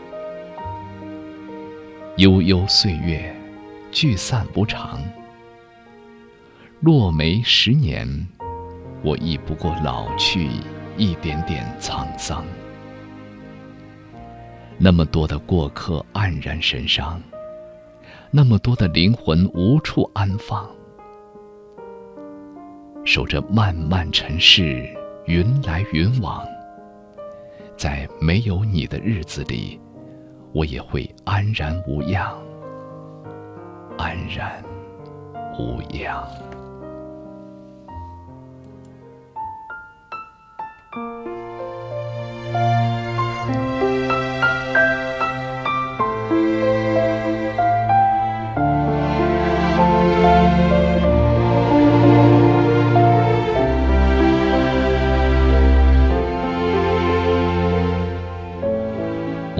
悠悠岁月，聚散无常。落梅十年。我亦不过老去一点点沧桑，那么多的过客黯然神伤，那么多的灵魂无处安放，守着漫漫尘世，云来云往，在没有你的日子里，我也会安然无恙，安然无恙。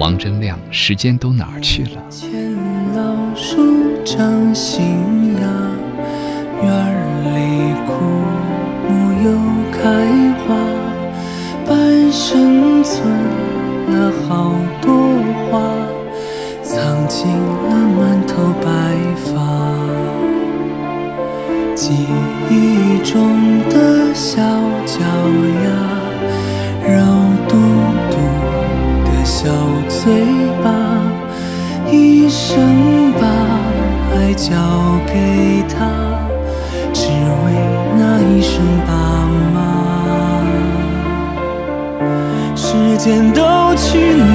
王铮亮，时间都哪儿去了？见老树长新芽，院里枯木又开花，半生存了好多话，藏进了满头白发，记忆。中的小脚丫，对吧，一生把爱交给他，只为那一声爸妈。时间都去哪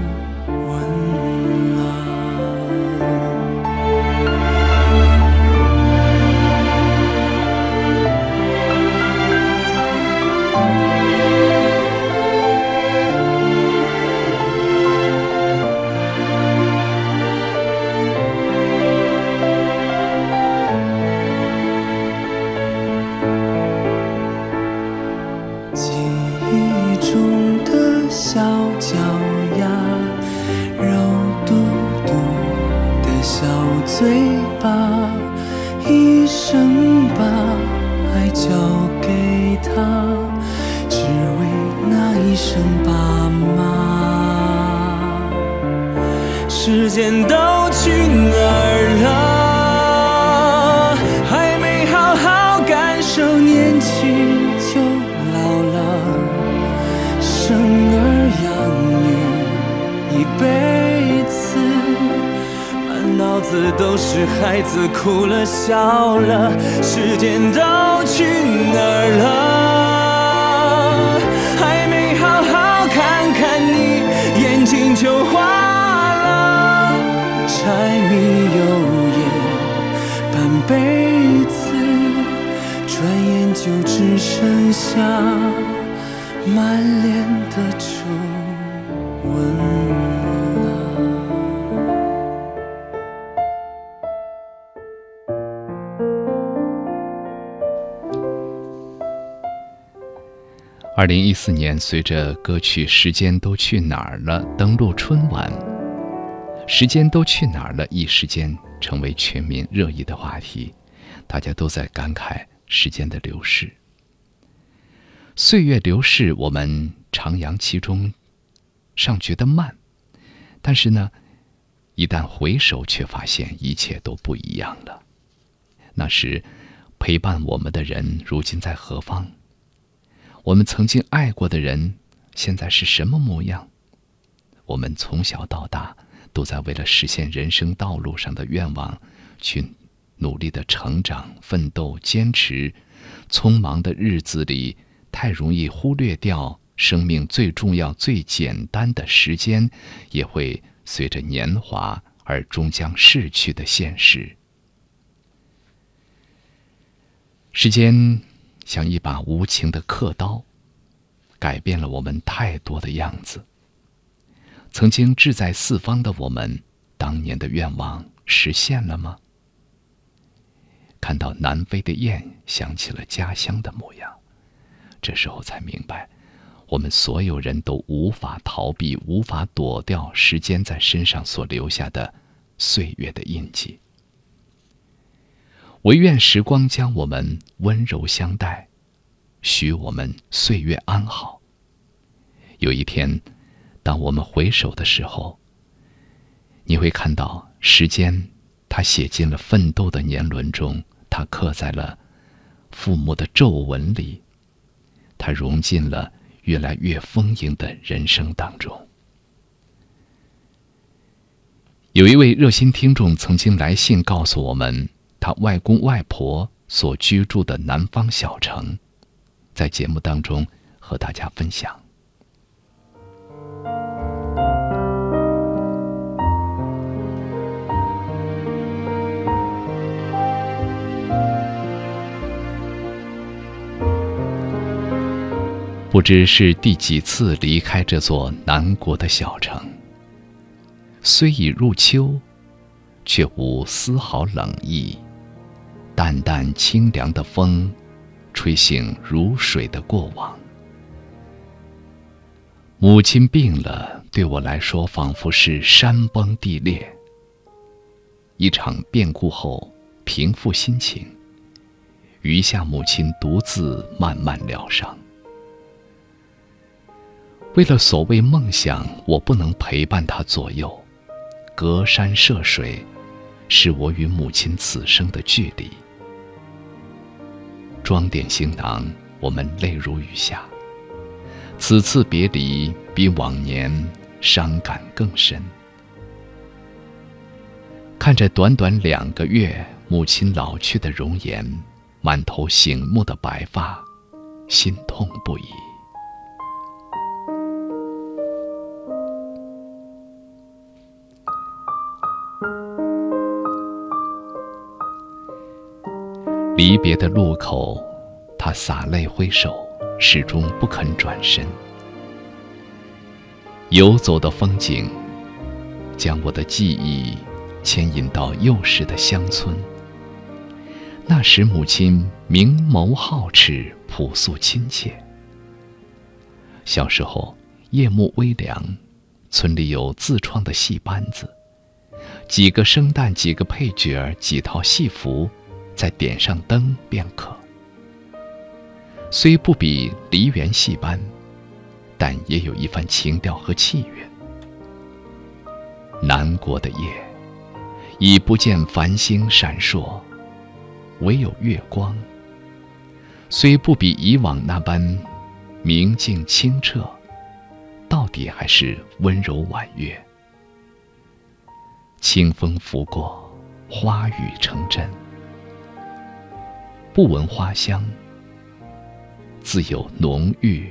二零一四年，随着歌曲《时间都去哪儿了》登陆春晚，《时间都去哪儿了》一时间成为全民热议的话题，大家都在感慨时间的流逝。岁月流逝，我们徜徉其中，尚觉得慢，但是呢，一旦回首，却发现一切都不一样了。那时，陪伴我们的人，如今在何方？我们曾经爱过的人，现在是什么模样？我们从小到大都在为了实现人生道路上的愿望，去努力的成长、奋斗、坚持。匆忙的日子里，太容易忽略掉生命最重要、最简单的时间，也会随着年华而终将逝去的现实。时间像一把无情的刻刀，改变了我们太多的样子。曾经志在四方的我们，当年的愿望实现了吗？看到南飞的雁，想起了家乡的模样，这时候才明白，我们所有人都无法逃避、无法躲掉时间在身上所留下的岁月的印记。唯愿时光将我们温柔相待，许我们岁月安好。有一天，当我们回首的时候，你会看到时间，它写进了奋斗的年轮中，它刻在了父母的皱纹里，它融进了越来越丰盈的人生当中。有一位热心听众曾经来信告诉我们，他外公外婆所居住的南方小城，在节目当中和大家分享。不知是第几次离开这座南国的小城。虽已入秋，却无丝毫冷意。淡淡清凉的风，吹醒如水的过往。母亲病了，对我来说仿佛是山崩地裂。一场变故后，平复心情，余下母亲独自慢慢疗伤。为了所谓梦想，我不能陪伴他左右，隔山涉水，是我与母亲此生的距离。装点行囊，我们泪如雨下。此次别离比往年伤感更深。看着短短两个月母亲老去的容颜，满头醒目的白发，心痛不已。离别的路口，他洒泪挥手，始终不肯转身。游走的风景，将我的记忆牵引到幼时的乡村。那时母亲明眸皓齿，朴素亲切。小时候夜幕微凉，村里有自创的戏班子，几个生旦，几个配角，几套戏服。再点上灯便可。虽不比梨园戏班，但也有一番情调和气韵。南国的夜，已不见繁星闪烁，唯有月光。虽不比以往那般明净清澈，到底还是温柔婉约。清风拂过，花雨成真。不闻花香，自有浓郁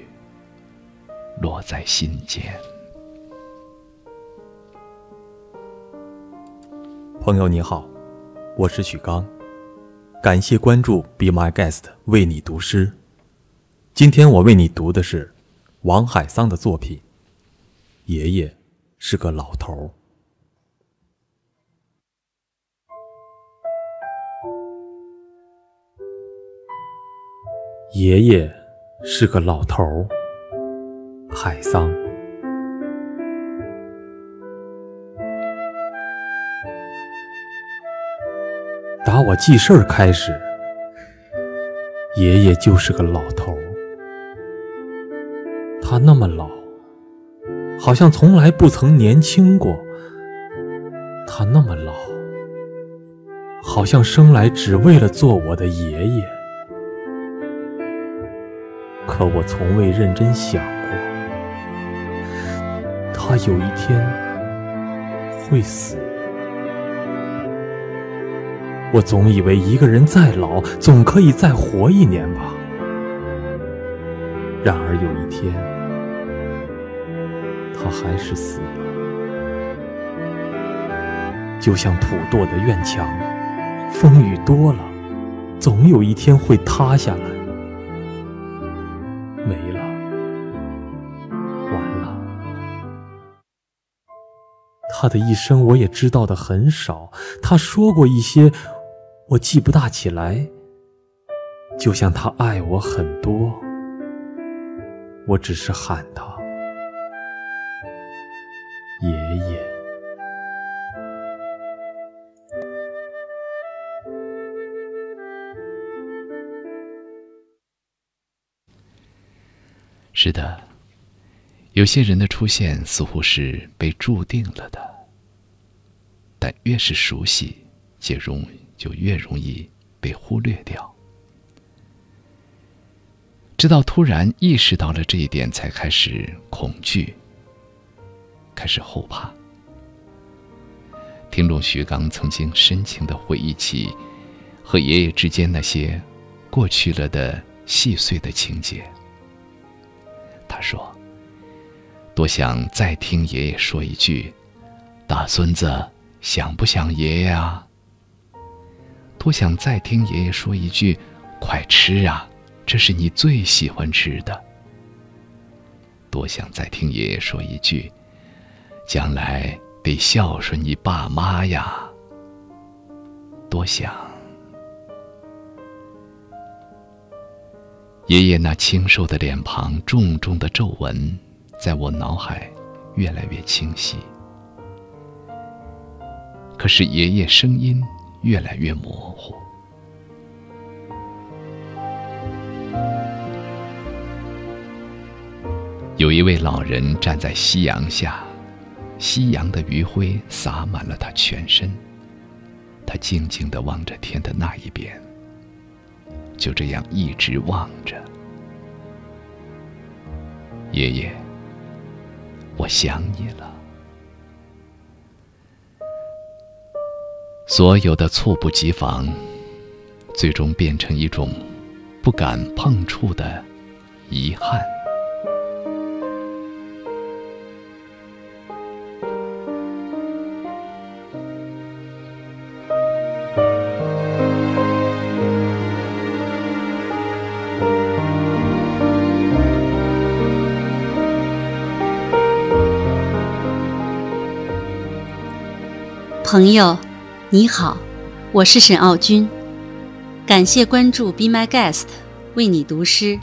落在心间。朋友你好，我是许刚，感谢关注 Be My Guest 为你读诗。今天我为你读的是王海桑的作品《爷爷是个老头儿》。爷爷是个老头儿，海桑。打我记事儿开始，爷爷就是个老头儿。他那么老，好像从来不曾年轻过。他那么老，好像生来只为了做我的爷爷。可我从未认真想过，他有一天会死。我总以为一个人再老，总可以再活一年吧。然而有一天，他还是死了，就像土垛的院墙，风雨多了，总有一天会塌下来。他的一生我也知道的很少，他说过一些，我记不大起来。就像他爱我很多，我只是喊他爷爷。是的，有些人的出现似乎是被注定了的，但越是熟悉，就容就越容易被忽略掉。直到突然意识到了这一点，才开始恐惧，开始后怕。听众徐刚曾经深情的回忆起和爷爷之间那些过去了的细碎的情节。他说：“多想再听爷爷说一句，大孙子想不想爷爷啊？多想再听爷爷说一句，快吃啊，这是你最喜欢吃的。”多想再听爷爷说一句：“将来得孝顺你爸妈呀。”多想。爷爷那清瘦的脸庞，重重的皱纹，在我脑海越来越清晰。可是爷爷声音越来越模糊。有一位老人站在夕阳下，夕阳的余晖洒满了他全身。他静静地望着天的那一边，就这样一直望着。爷爷，我想你了。所有的猝不及防，最终变成一种不敢碰触的遗憾。朋友，你好，我是沈傲君，感谢关注 Be My Guest，为你读诗。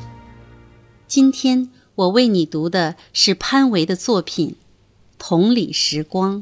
今天我为你读的是潘维的作品《同里时光》。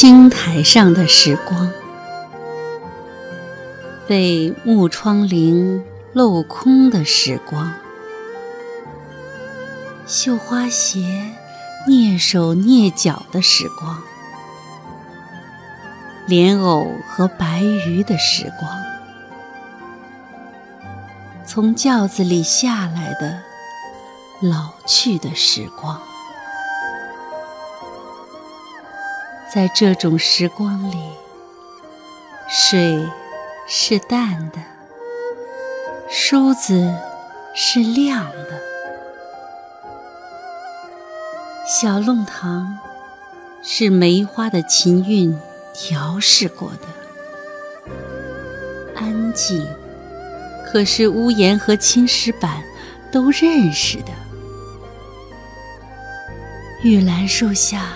青苔上的时光，被木窗棂镂空的时光，绣花鞋蹑手蹑脚的时光，莲藕和白鱼的时光，从轿子里下来的老去的时光。在这种时光里，水是淡的，梳子是亮的，小弄堂是梅花的琴韵调试过的，安静，可是屋檐和青石板都认识的，玉兰树下。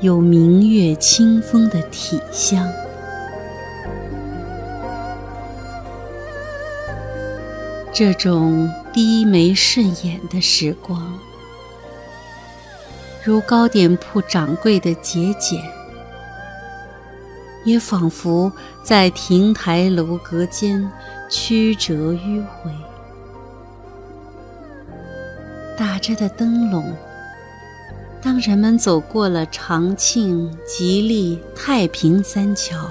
有明月清风的体香，这种低眉顺眼的时光，如糕点铺掌柜的节俭，也仿佛在亭台楼阁间曲折迂回，打着的灯笼。当人们走过了长庆、吉利、太平三桥，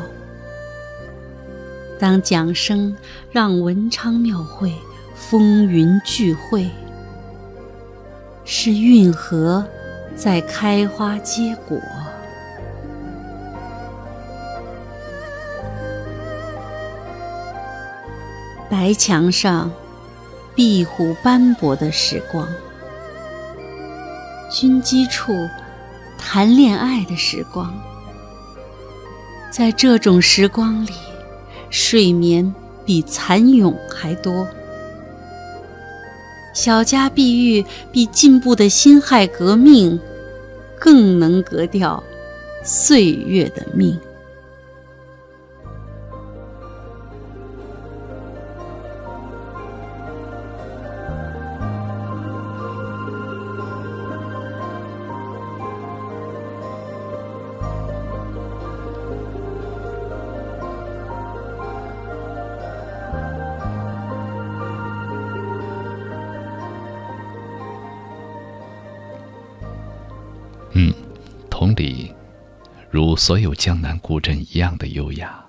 当桨声让文昌庙会风云聚会，是运河在开花结果，白墙上壁虎斑驳的时光。军机处谈恋爱的时光，在这种时光里，睡眠比蚕蛹还多。小家碧玉比进步的辛亥革命更能革掉岁月的命。所有江南古镇一样的优雅。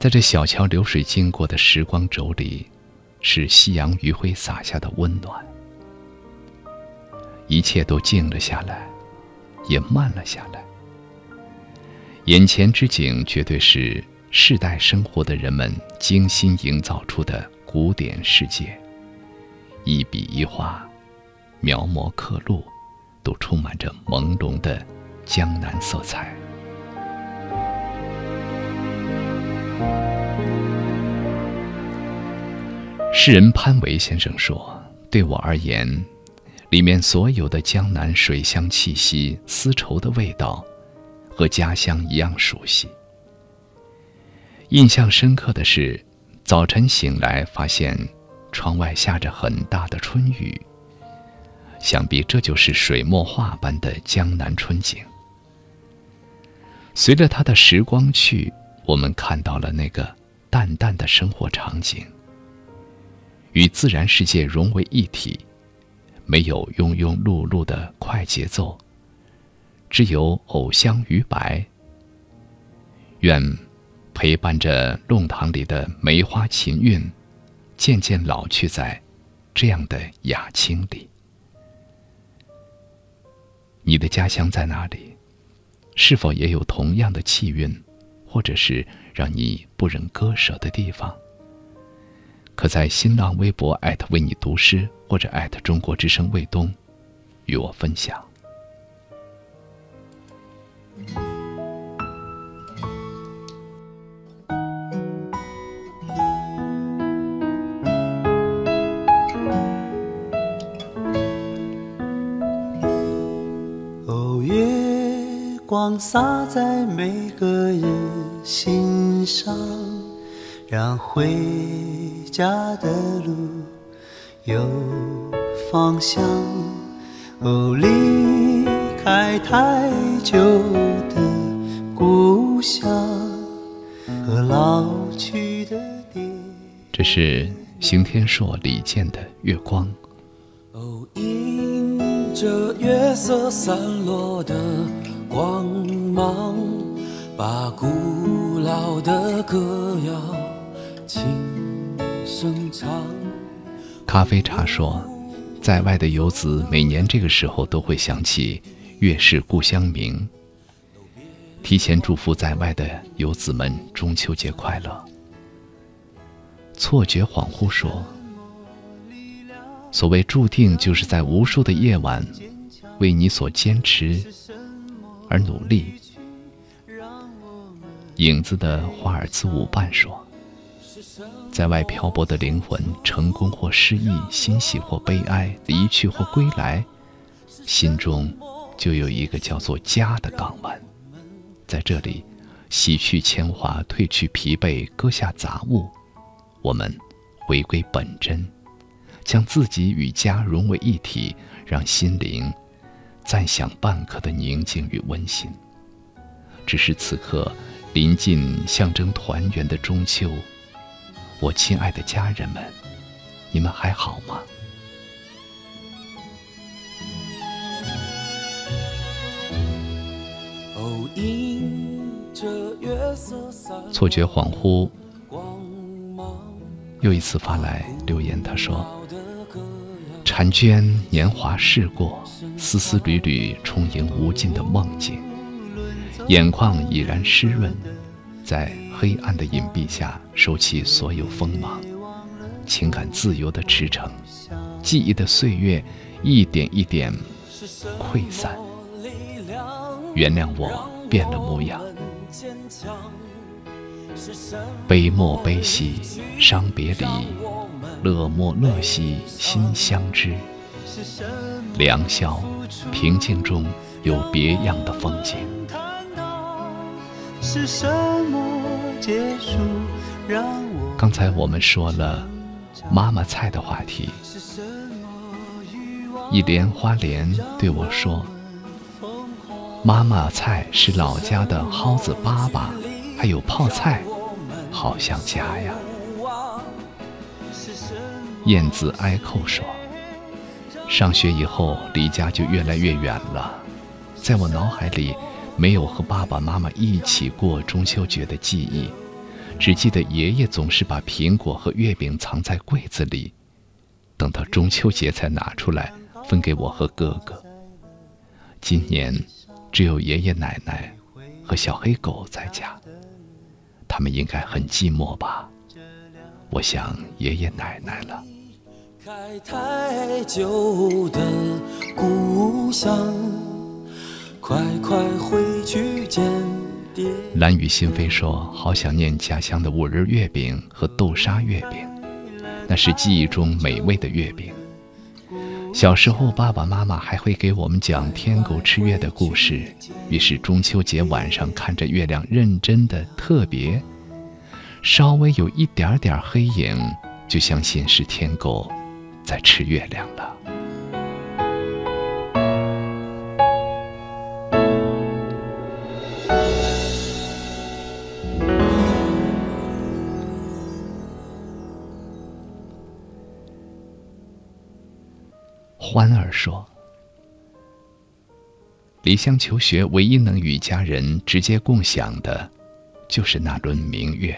在这小桥流水经过的时光轴里，是夕阳余晖洒下的温暖。一切都静了下来，也慢了下来。眼前之景绝对是世代生活的人们精心营造出的古典世界。一笔一画，描摹刻录，都充满着朦胧的江南色彩。诗人潘维先生说：“对我而言，里面所有的江南水乡气息、丝绸的味道，和家乡一样熟悉。印象深刻的是，早晨醒来发现窗外下着很大的春雨。想必这就是水墨画般的江南春景。随着他的时光去，我们看到了那个淡淡的生活场景。”与自然世界融为一体，没有庸庸碌碌的快节奏，只有藕香鱼白。愿陪伴着弄堂里的梅花琴韵，渐渐老去在这样的雅清里。你的家乡在哪里？是否也有同样的气韵，或者是让你不忍割舍的地方？可在新浪微博艾特为你读诗，或者艾特中国之声卫东，与我分享。光洒在每个人心上。让回家的路有方向。哦，离开太久的故乡和老去的爹。这是邢天硕、李健的《月光》。哦，迎着月色散落的光芒，把古老的歌谣轻声唱。咖啡茶说，在外的游子每年这个时候都会想起月是故乡明，提前祝福在外的游子们中秋节快乐。错觉恍惚说，所谓注定，就是在无数的夜晚，为你所坚持而努力。影子的华尔兹舞伴说。在外漂泊的灵魂，成功或失意，欣喜或悲哀，离去或归来，心中就有一个叫做家的港湾。在这里，洗去铅华，褪去疲惫，搁下杂物，我们回归本真，将自己与家融为一体，让心灵暂享半刻的宁静与温馨。只是此刻，临近象征团圆的中秋。我亲爱的家人们，你们还好吗？错觉恍惚，又一次发来留言，他说：“婵娟年华逝过，丝丝缕缕充盈无尽的梦境，眼眶已然湿润，在。”黑暗的隐蔽下，收起所有锋芒，情感自由的驰骋，记忆的岁月一点一点溃散。原谅我变了模样，悲莫悲兮伤别离，乐莫乐兮心相知。良宵，平静中有别样的风景。刚才我们说了妈妈菜的话题，一莲花莲对我说：“妈妈菜是老家的蒿子粑粑，还有泡菜，好像家呀。”燕子哀扣说：“上学以后离家就越来越远了，在我脑海里。”没有和爸爸妈妈一起过中秋节的记忆，只记得爷爷总是把苹果和月饼藏在柜子里，等到中秋节才拿出来分给我和哥哥。今年只有爷爷奶奶和小黑狗在家，他们应该很寂寞吧？我想爷爷奶奶了。开太久的故乡，快快回去见爹。蓝雨心扉说：“好想念家乡的五仁月饼和豆沙月饼，那是记忆中美味的月饼。小时候，爸爸妈妈还会给我们讲天狗吃月的故事，于是中秋节晚上看着月亮，认真的特别，稍微有一点点黑影，就相信是天狗。”在吃月亮了。欢儿说：“离乡求学，唯一能与家人直接共享的，就是那轮明月。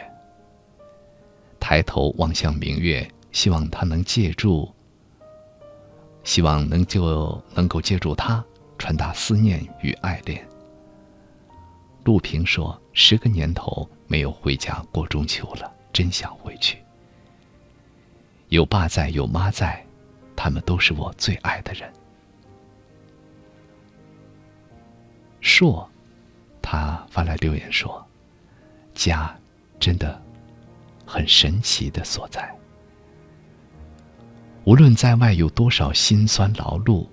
抬头望向明月。”希望他能借助，希望能就能够借助他传达思念与爱恋。陆平说：“十个年头没有回家过中秋了，真想回去。有爸在，有妈在，他们都是我最爱的人。”硕，他发来留言说：“家，真的很神奇的所在。”无论在外有多少辛酸劳碌，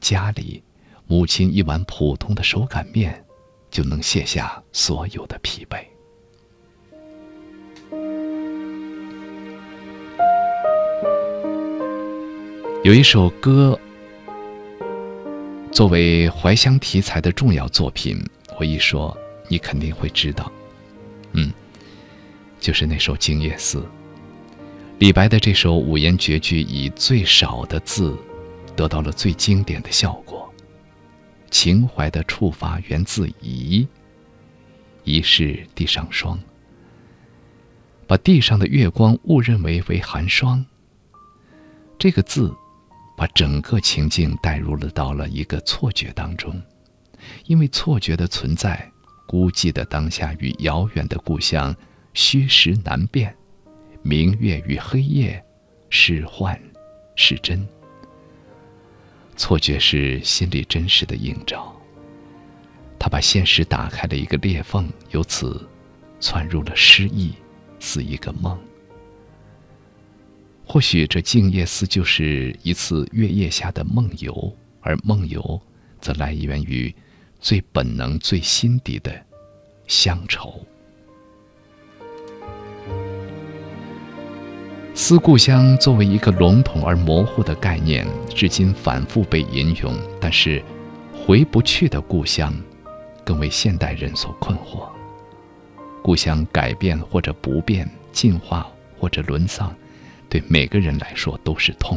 家里母亲一碗普通的手擀面，就能卸下所有的疲惫。有一首歌，作为怀乡题材的重要作品，我一说你肯定会知道，嗯，就是那首《静夜思》。李白的这首五言绝句，以最少的字，得到了最经典的效果。情怀的触发源自疑，疑是地上霜。把地上的月光误认为为寒霜。这个字，把整个情境带入了到了一个错觉当中，因为错觉的存在，孤寂的当下与遥远的故乡，虚实难辨。明月与黑夜，是幻是真？错觉是心里真实的映照。他把现实打开了一个裂缝，由此窜入了诗意，似一个梦。或许这静夜思就是一次月夜下的梦游，而梦游则来源于最本能、最心底的乡愁。思故乡作为一个笼统而模糊的概念，至今反复被引用。但是，回不去的故乡，更为现代人所困惑。故乡改变或者不变，进化或者沦丧，对每个人来说都是痛。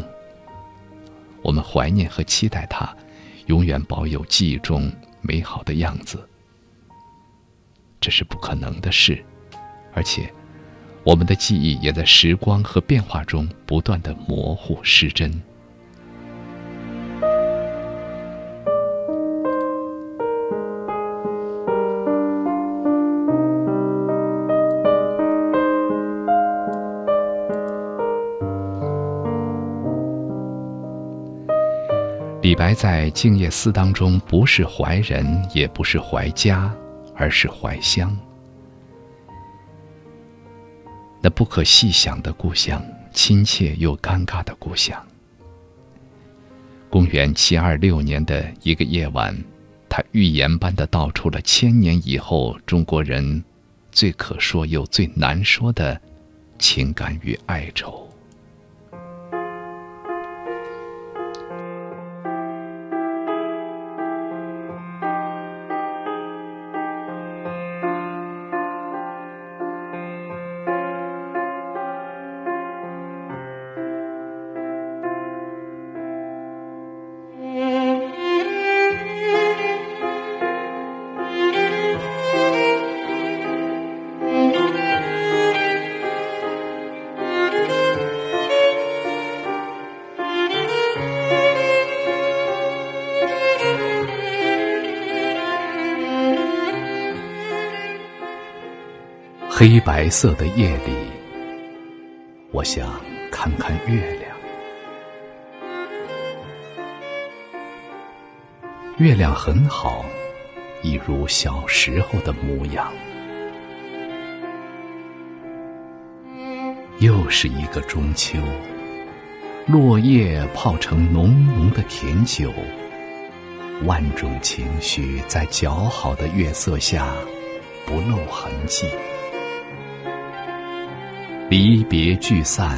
我们怀念和期待它，永远保有记忆中美好的样子。这是不可能的事，而且。我们的记忆也在时光和变化中不断的模糊失真。白在《静夜思》当中，不是怀人，也不是怀家，而是怀乡。那不可细想的故乡，亲切又尴尬的故乡。公元七二六年的一个夜晚，他预言般的道出了千年以后中国人最可说又最难说的情感与哀愁。黑白色的夜里，我想看看月亮。月亮很好，一如小时候的模样。又是一个中秋，落叶泡成浓浓的甜酒，万种情绪在姣好的月色下不露痕迹。离别聚散，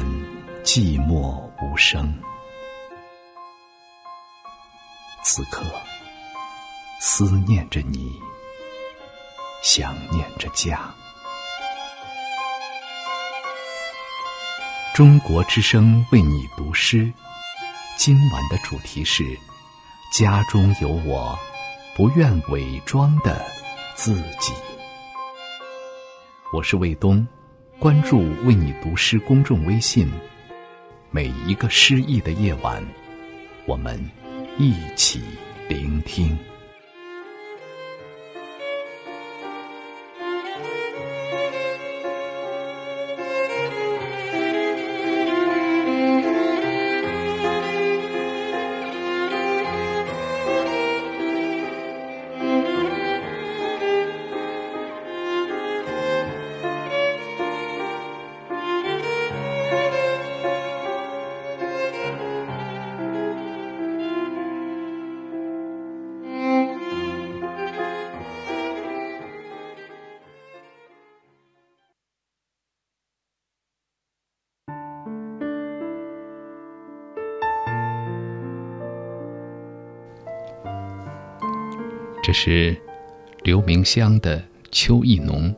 寂寞无声。此刻，思念着你，想念着家。中国之声为你读诗，今晚的主题是“家中有我，不愿伪装的自己”。我是卫东。关注“为你读诗”公众微信，每一个诗意的夜晚，我们一起聆听。这是刘明湘的《秋意浓》。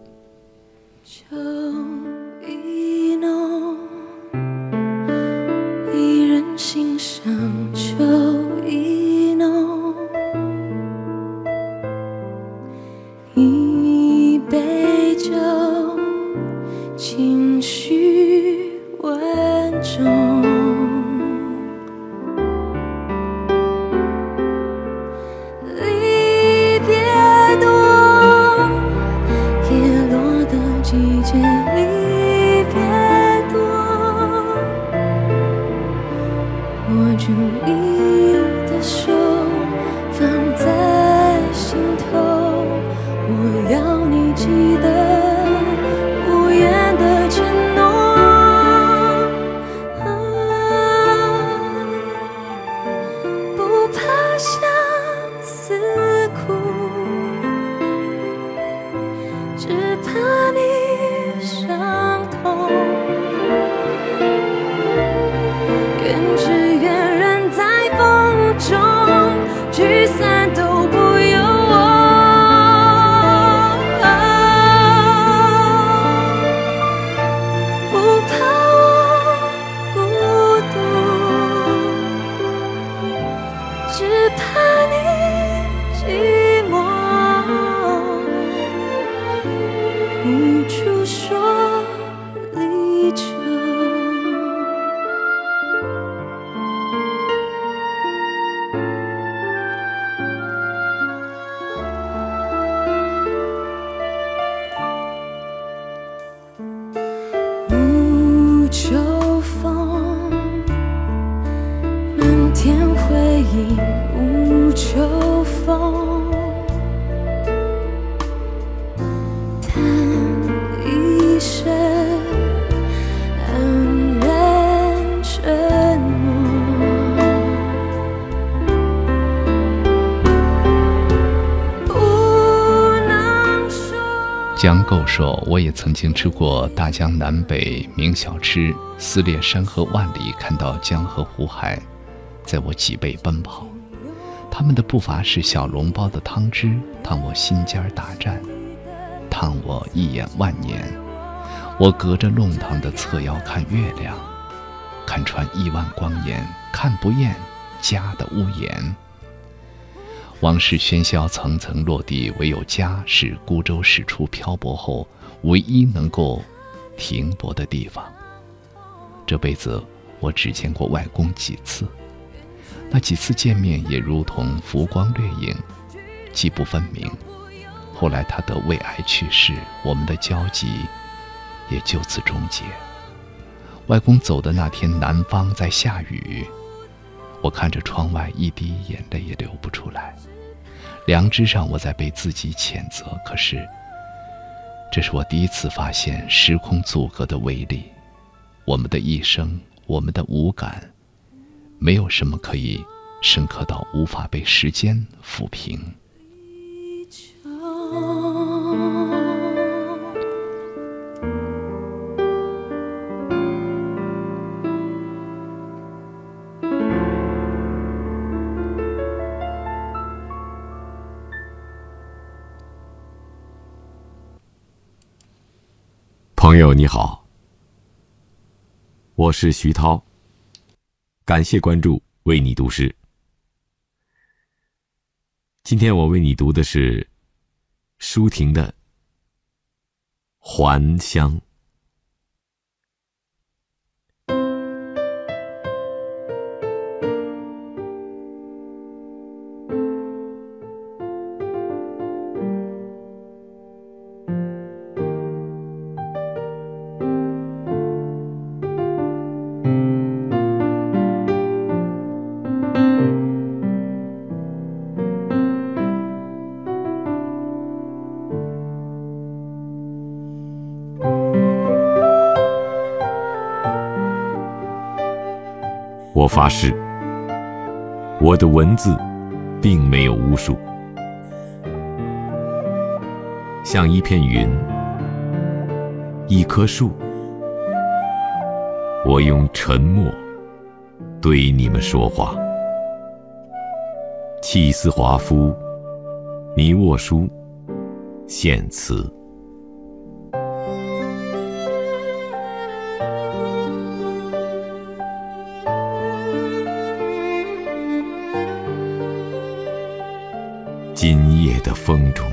说：“我也曾经吃过大江南北名小吃，撕裂山河万里，看到江河湖海，在我脊背奔跑。他们的步伐是小笼包的汤汁，烫我心尖儿打颤，烫我一眼万年。我隔着弄堂的侧腰看月亮，看穿亿万光年，看不厌家的屋檐。”往事喧嚣，层层落地，唯有家是孤舟驶出漂泊后唯一能够停泊的地方。这辈子我只见过外公几次，那几次见面也如同浮光掠影，记不分明。后来他得胃癌去世，我们的交集也就此终结。外公走的那天，南方在下雨，我看着窗外，一滴眼泪也流不出来。良知上，我在被自己谴责，可是，这是我第一次发现时空阻隔的威力。我们的一生，我们的五感，没有什么可以深刻到无法被时间抚平。朋友你好，我是徐涛。感谢关注，为你读诗。今天我为你读的是舒婷的《还乡》。发誓，我的文字并没有巫术，像一片云，一棵树，我用沉默对你们说话。契斯华夫，尼沃书，献词。的风中，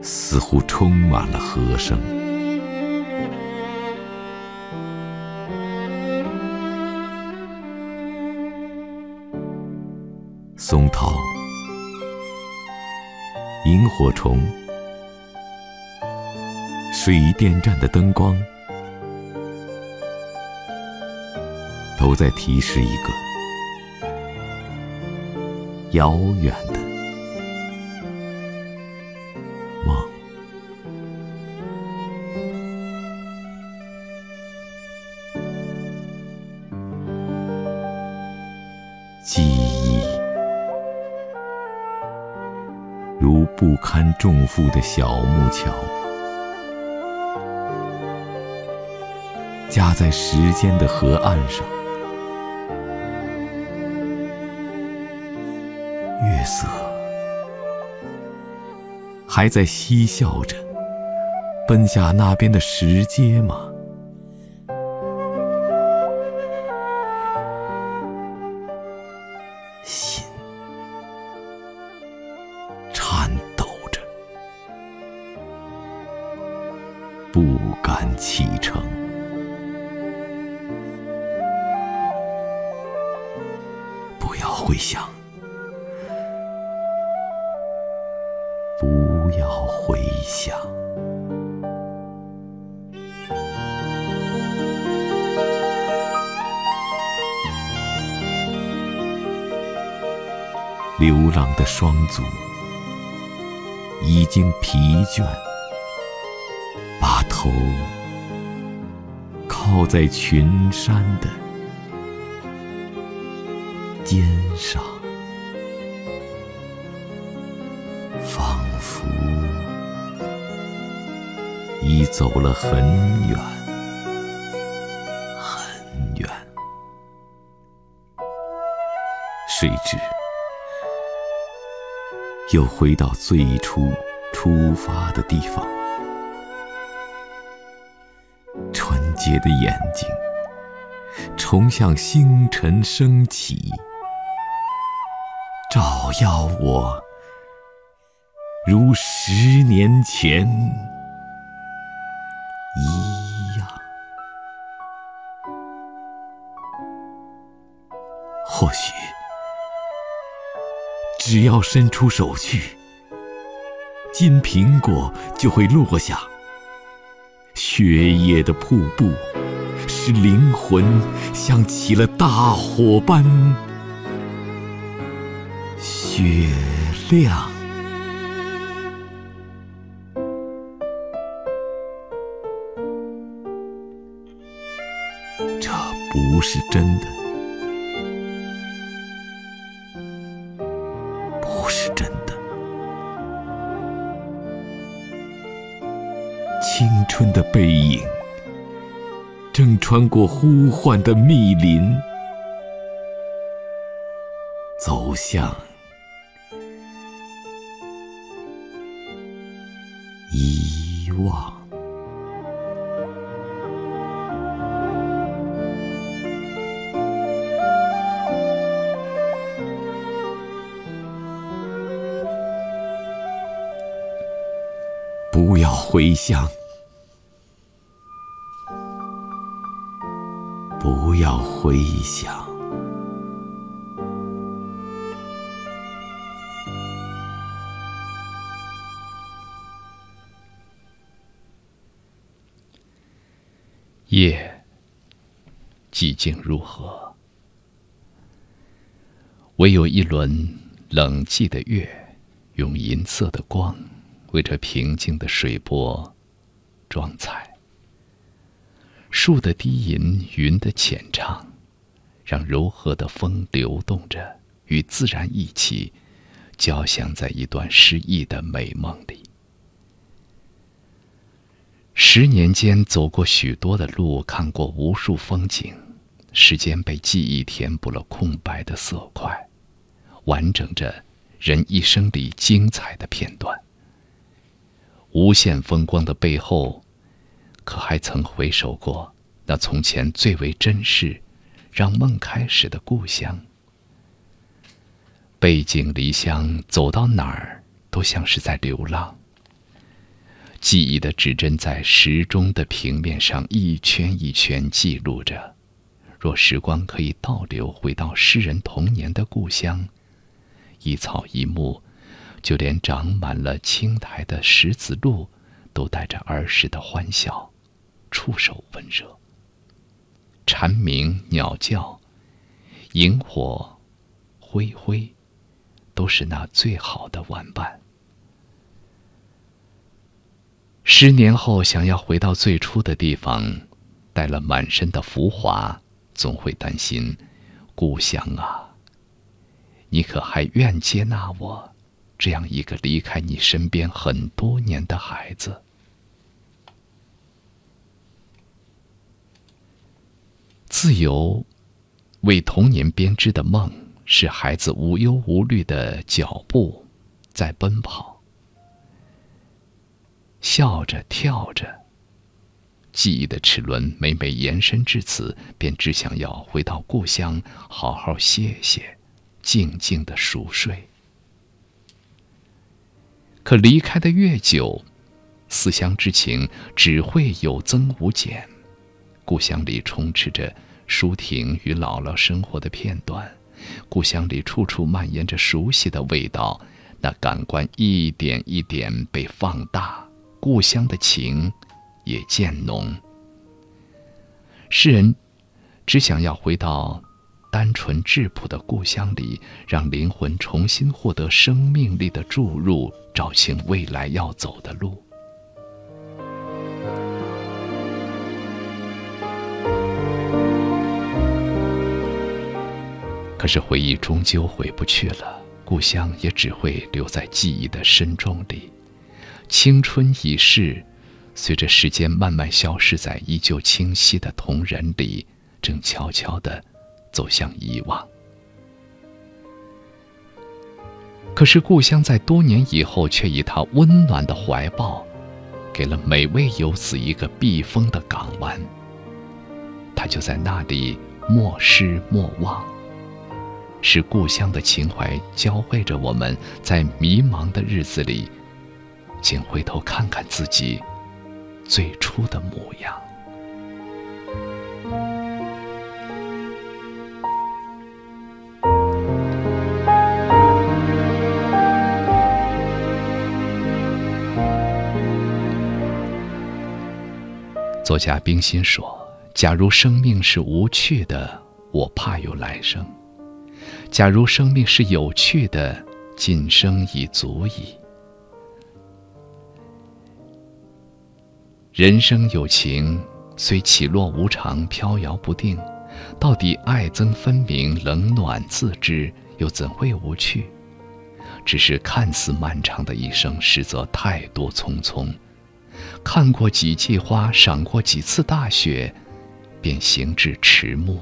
似乎充满了和声。松涛、萤火虫、水电站的灯光，都在提示一个。遥远的梦，记忆如不堪重负的小木桥，架在时间的河岸上。还在嬉笑着，奔下那边的石阶吗？心颤抖着，不敢启程。不要回想。不要回想，流浪的双足已经疲倦，把头靠在群山的肩上。走了很远，很远，谁知又回到最初出发的地方。纯洁的眼睛重向星辰升起，照耀我，如十年前。只要伸出手去，金苹果就会落下。血液的瀑布，使灵魂像起了大火般雪亮。这不是真的，穿过呼唤的密林，走向遗忘。不要回想，回想，夜寂静如何？唯有一轮冷寂的月，用银色的光。为这平静的水波装彩，树的低吟，云的浅唱，让柔和的风流动着，与自然一起，交响在一段诗意的美梦里。十年间走过许多的路，看过无数风景，时间被记忆填补了空白的色块，完整着人一生里精彩的片段。无限风光的背后，可还曾回首过那从前最为珍视、让梦开始的故乡？背井离乡，走到哪儿都像是在流浪。记忆的指针在时钟的平面上一圈一圈记录着。若时光可以倒流，回到诗人童年的故乡，一草一木。就连长满了青苔的石子路，都带着儿时的欢笑，触手温热。蝉鸣、鸟叫、萤火、灰灰，都是那最好的玩伴。十年后，想要回到最初的地方，带了满身的浮华，总会担心：故乡啊，你可还愿接纳我？这样一个离开你身边很多年的孩子，自由为童年编织的梦，是孩子无忧无虑的脚步在奔跑，笑着跳着，记忆的齿轮每每延伸至此，便只想要回到故乡，好好歇歇，静静的熟睡。可离开的越久，思乡之情只会有增无减。故乡里充斥着舒婷与姥姥生活的片段，故乡里处处蔓延着熟悉的味道，那感官一点一点被放大，故乡的情也渐浓。诗人只想要回到。单纯质朴的故乡里，让灵魂重新获得生命力的注入，找清未来要走的路。可是回忆终究回不去了，故乡也只会留在记忆的深重里。青春已逝，随着时间慢慢消失在依旧清晰的瞳仁里，正悄悄的。走向遗忘。可是故乡在多年以后，却以他温暖的怀抱，给了每位游子一个避风的港湾。他就在那里莫失莫忘，是故乡的情怀教会着我们在迷茫的日子里请回头看看自己最初的模样。作家冰心说假如生命是无趣的我怕有来生。假如生命是有趣的，今生已足矣。”人生有情，虽起落无常、飘摇不定，到底爱憎分明、冷暖自知，又怎会无趣？只是看似漫长的一生，实则太多匆匆。看过几季花，赏过几次大雪，便行至迟暮。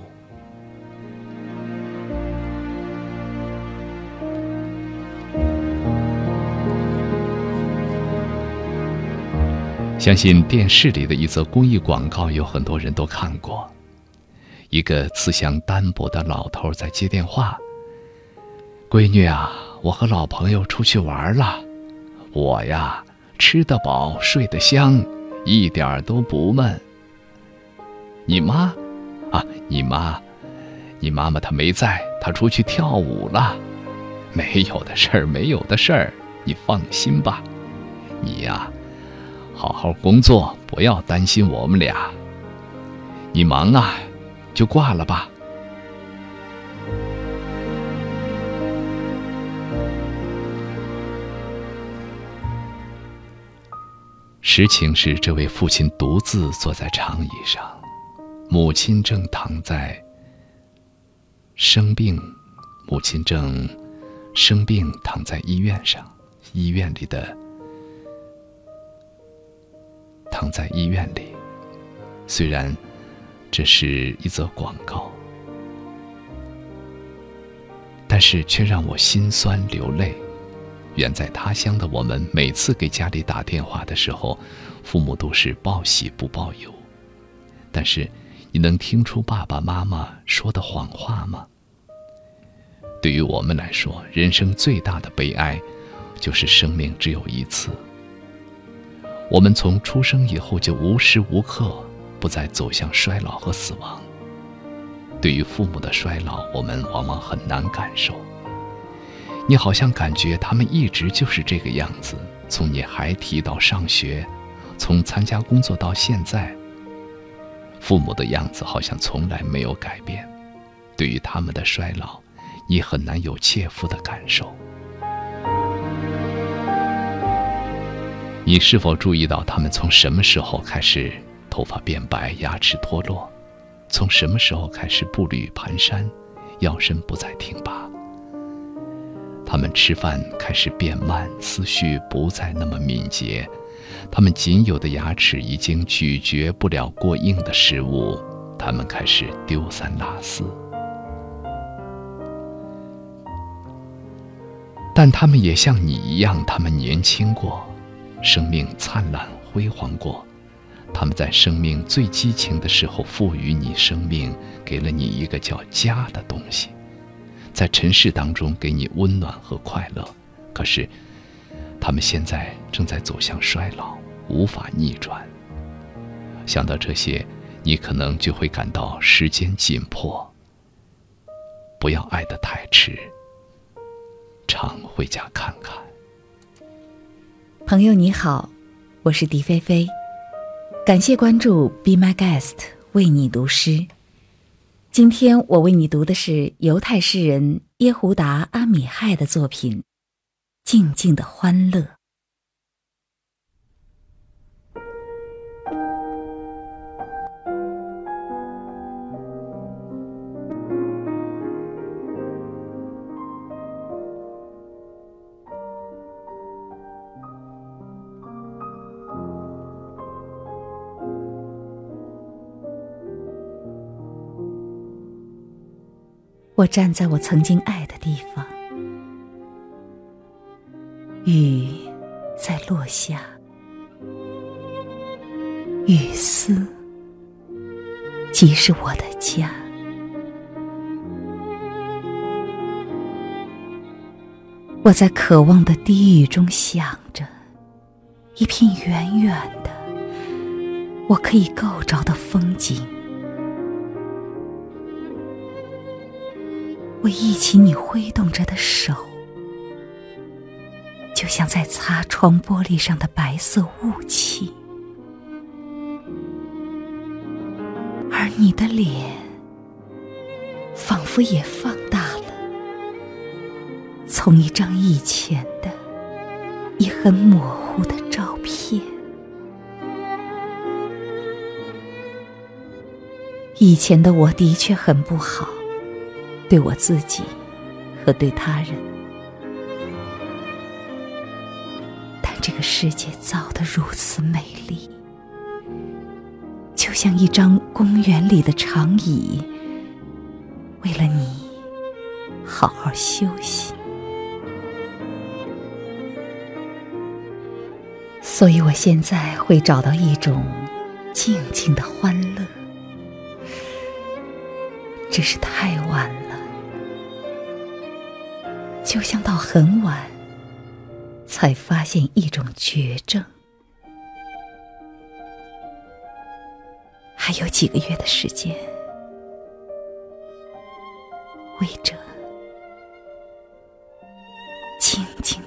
相信电视里的一则公益广告，有很多人都看过。一个慈祥单薄的老头在接电话：“闺女啊，我和老朋友出去玩了，我呀。”吃得饱，睡得香，一点都不闷。你妈，啊，你妈，你妈妈她没在，她出去跳舞了。没有的事儿，没有的事儿，你放心吧。你呀，好好工作，不要担心我们俩。你忙啊，就挂了吧。实情是，这位父亲独自坐在长椅上，母亲正躺在生病，母亲正生病躺在医院上，医院里的躺在医院里。虽然这是一则广告，但是却让我心酸流泪。远在他乡的我们，每次给家里打电话的时候，父母都是报喜不报忧。但是，你能听出爸爸妈妈说的谎话吗？对于我们来说，人生最大的悲哀，就是生命只有一次。我们从出生以后就无时无刻不再走向衰老和死亡。对于父母的衰老，我们往往很难感受。你好像感觉他们一直就是这个样子，从你孩提到上学，从参加工作到现在，父母的样子好像从来没有改变。对于他们的衰老，你很难有切肤的感受。你是否注意到他们从什么时候开始头发变白、牙齿脱落？从什么时候开始步履蹒跚、腰身不再挺拔？他们吃饭开始变慢，思绪不再那么敏捷，他们仅有的牙齿已经咀嚼不了过硬的食物，他们开始丢三落四。但他们也像你一样，他们年轻过，生命灿烂辉煌过，他们在生命最激情的时候赋予你生命，给了你一个叫家的东西。在尘世当中给你温暖和快乐，可是，他们现在正在走向衰老，无法逆转。想到这些，你可能就会感到时间紧迫。不要爱得太迟，常回家看看。朋友你好，我是迪菲菲，感谢关注，Be My Guest，为你读诗。今天我为你读的是犹太诗人耶胡达·阿米亥的作品《静静的欢乐》。我站在我曾经爱的地方，雨在落下，雨丝即是我的家。我在渴望的低语中想着一片远远的我可以够着的风景。我忆起你挥动着的手，就像在擦窗玻璃上的白色雾气。而你的脸仿佛也放大了，从一张以前的、也很模糊的照片。以前的我的确很不好，对我自己和对他人。但这个世界造得如此美丽，就像一张公园里的长椅，为了你好好休息。所以我现在会找到一种静静的欢乐。只是太晚了，就像到很晚才发现一种绝症。还有几个月的时间，为这静静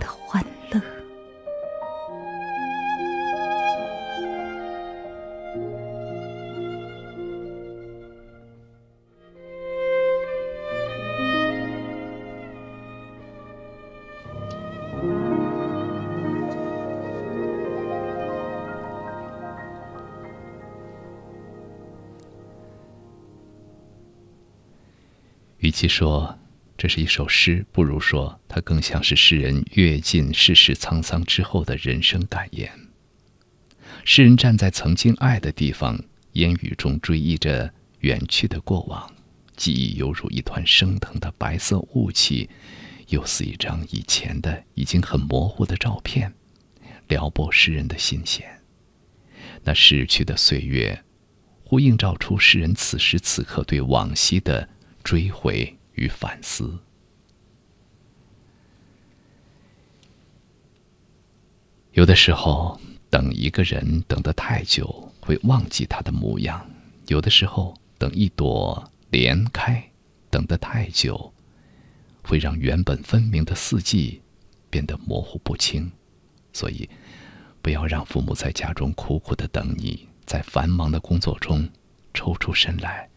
其说这是一首诗，不如说它更像是诗人阅尽世事沧桑之后的人生感言。诗人站在曾经爱的地方，烟雨中追忆着远去的过往，记忆犹如一团升腾的白色雾气，又似一张以前的已经很模糊的照片，撩拨诗人的心弦。那逝去的岁月，呼应照出诗人此时此刻对往昔的。追回与反思。有的时候，等一个人等得太久，会忘记他的模样；有的时候，等一朵莲开，等得太久，会让原本分明的四季变得模糊不清。所以，不要让父母在家中苦苦的等你，在繁忙的工作中抽出身来。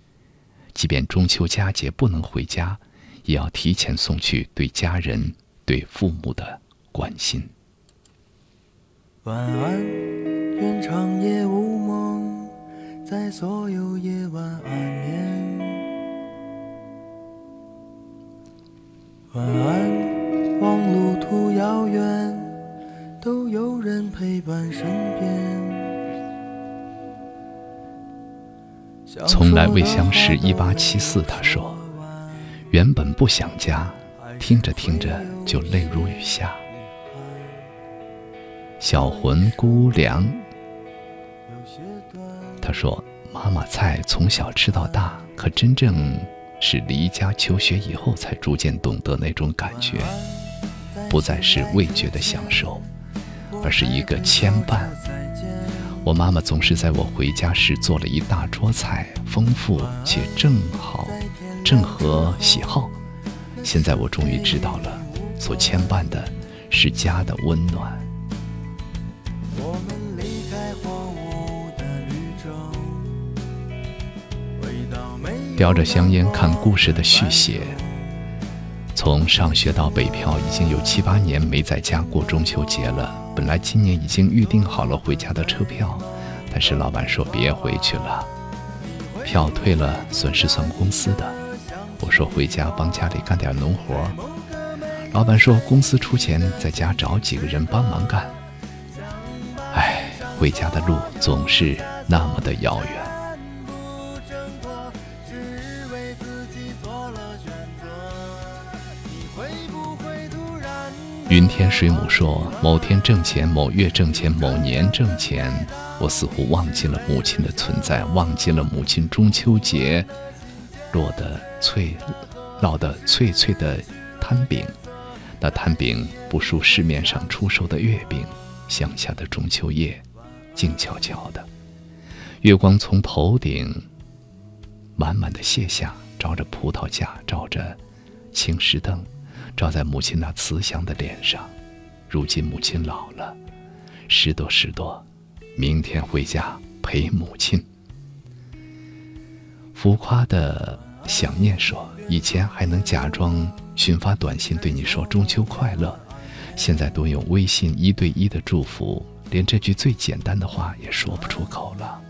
即便中秋佳节不能回家，也要提前送去对家人、对父母的关心。晚安，愿长夜无梦，在所有夜晚安眠。晚安，望路途遥远，都有人陪伴身边。从来未相识，一八七四。他说：“原本不想家，听着听着就泪如雨下。”小魂姑凉。他说：“妈妈菜从小吃到大，可真正是离家求学以后，才逐渐懂得那种感觉，不再是味觉的享受，而是一个牵绊。”我妈妈总是在我回家时做了一大桌菜，丰富且正好，正合喜好。现在我终于知道了，所牵绊的是家的温暖。叼着香烟看故事的续写。从上学到北漂，已经有七八年没在家过中秋节了。本来今年已经预定好了回家的车票，但是老板说别回去了，票退了损失算公司的。我说回家帮家里干点农活，老板说公司出钱，在家找几个人帮忙干。唉，回家的路总是那么的遥远。云天水母说：“某天挣钱，某月挣钱，某年挣钱，我似乎忘记了母亲的存在，忘记了母亲中秋节落的脆、烙的脆脆的摊饼。那摊饼不输市面上出售的月饼。乡下的中秋夜，静悄悄的，月光从头顶满满的卸下，照着葡萄架，照着青石凳。”照在母亲那慈祥的脸上，如今母亲老了，十多十多，明天回家陪母亲。浮夸的想念说：“以前还能假装群发短信对你说中秋快乐，现在都用微信一对一的祝福，连这句最简单的话也说不出口了。”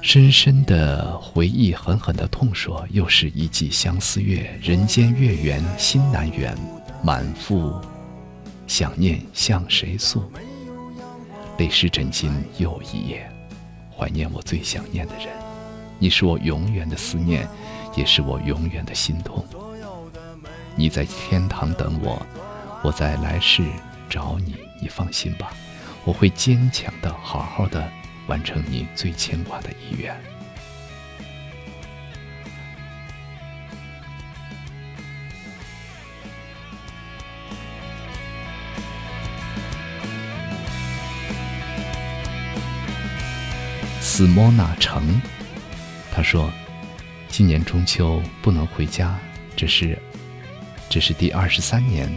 深深的回忆，狠狠的痛说：“又是一季相思月，人间月圆心难圆，满腹想念向谁诉？泪湿枕巾又一夜。”怀念我最想念的人，你是我永远的思念，也是我永远的心痛。你在天堂等我，我在来世找你。你放心吧，我会坚强的，好好的完成你最牵挂的意愿。斯莫纳城，他说：“今年中秋不能回家，这是，这是第二十三年。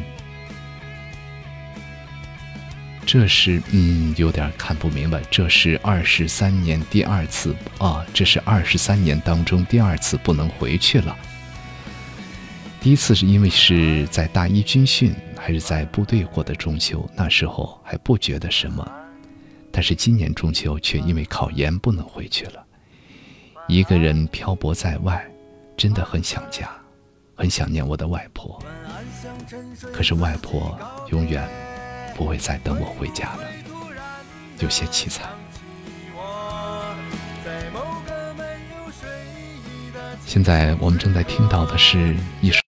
这是，嗯，有点看不明白。这是二十三年第二次啊，这是二十三年当中第二次不能回去了。第一次是因为是在大一军训，还是在部队过的中秋，那时候还不觉得什么。”但是今年中秋却因为考研不能回去了，一个人漂泊在外，真的很想家，很想念我的外婆。可是外婆永远不会再等我回家了，有些凄惨。现在我们正在听到的是一首。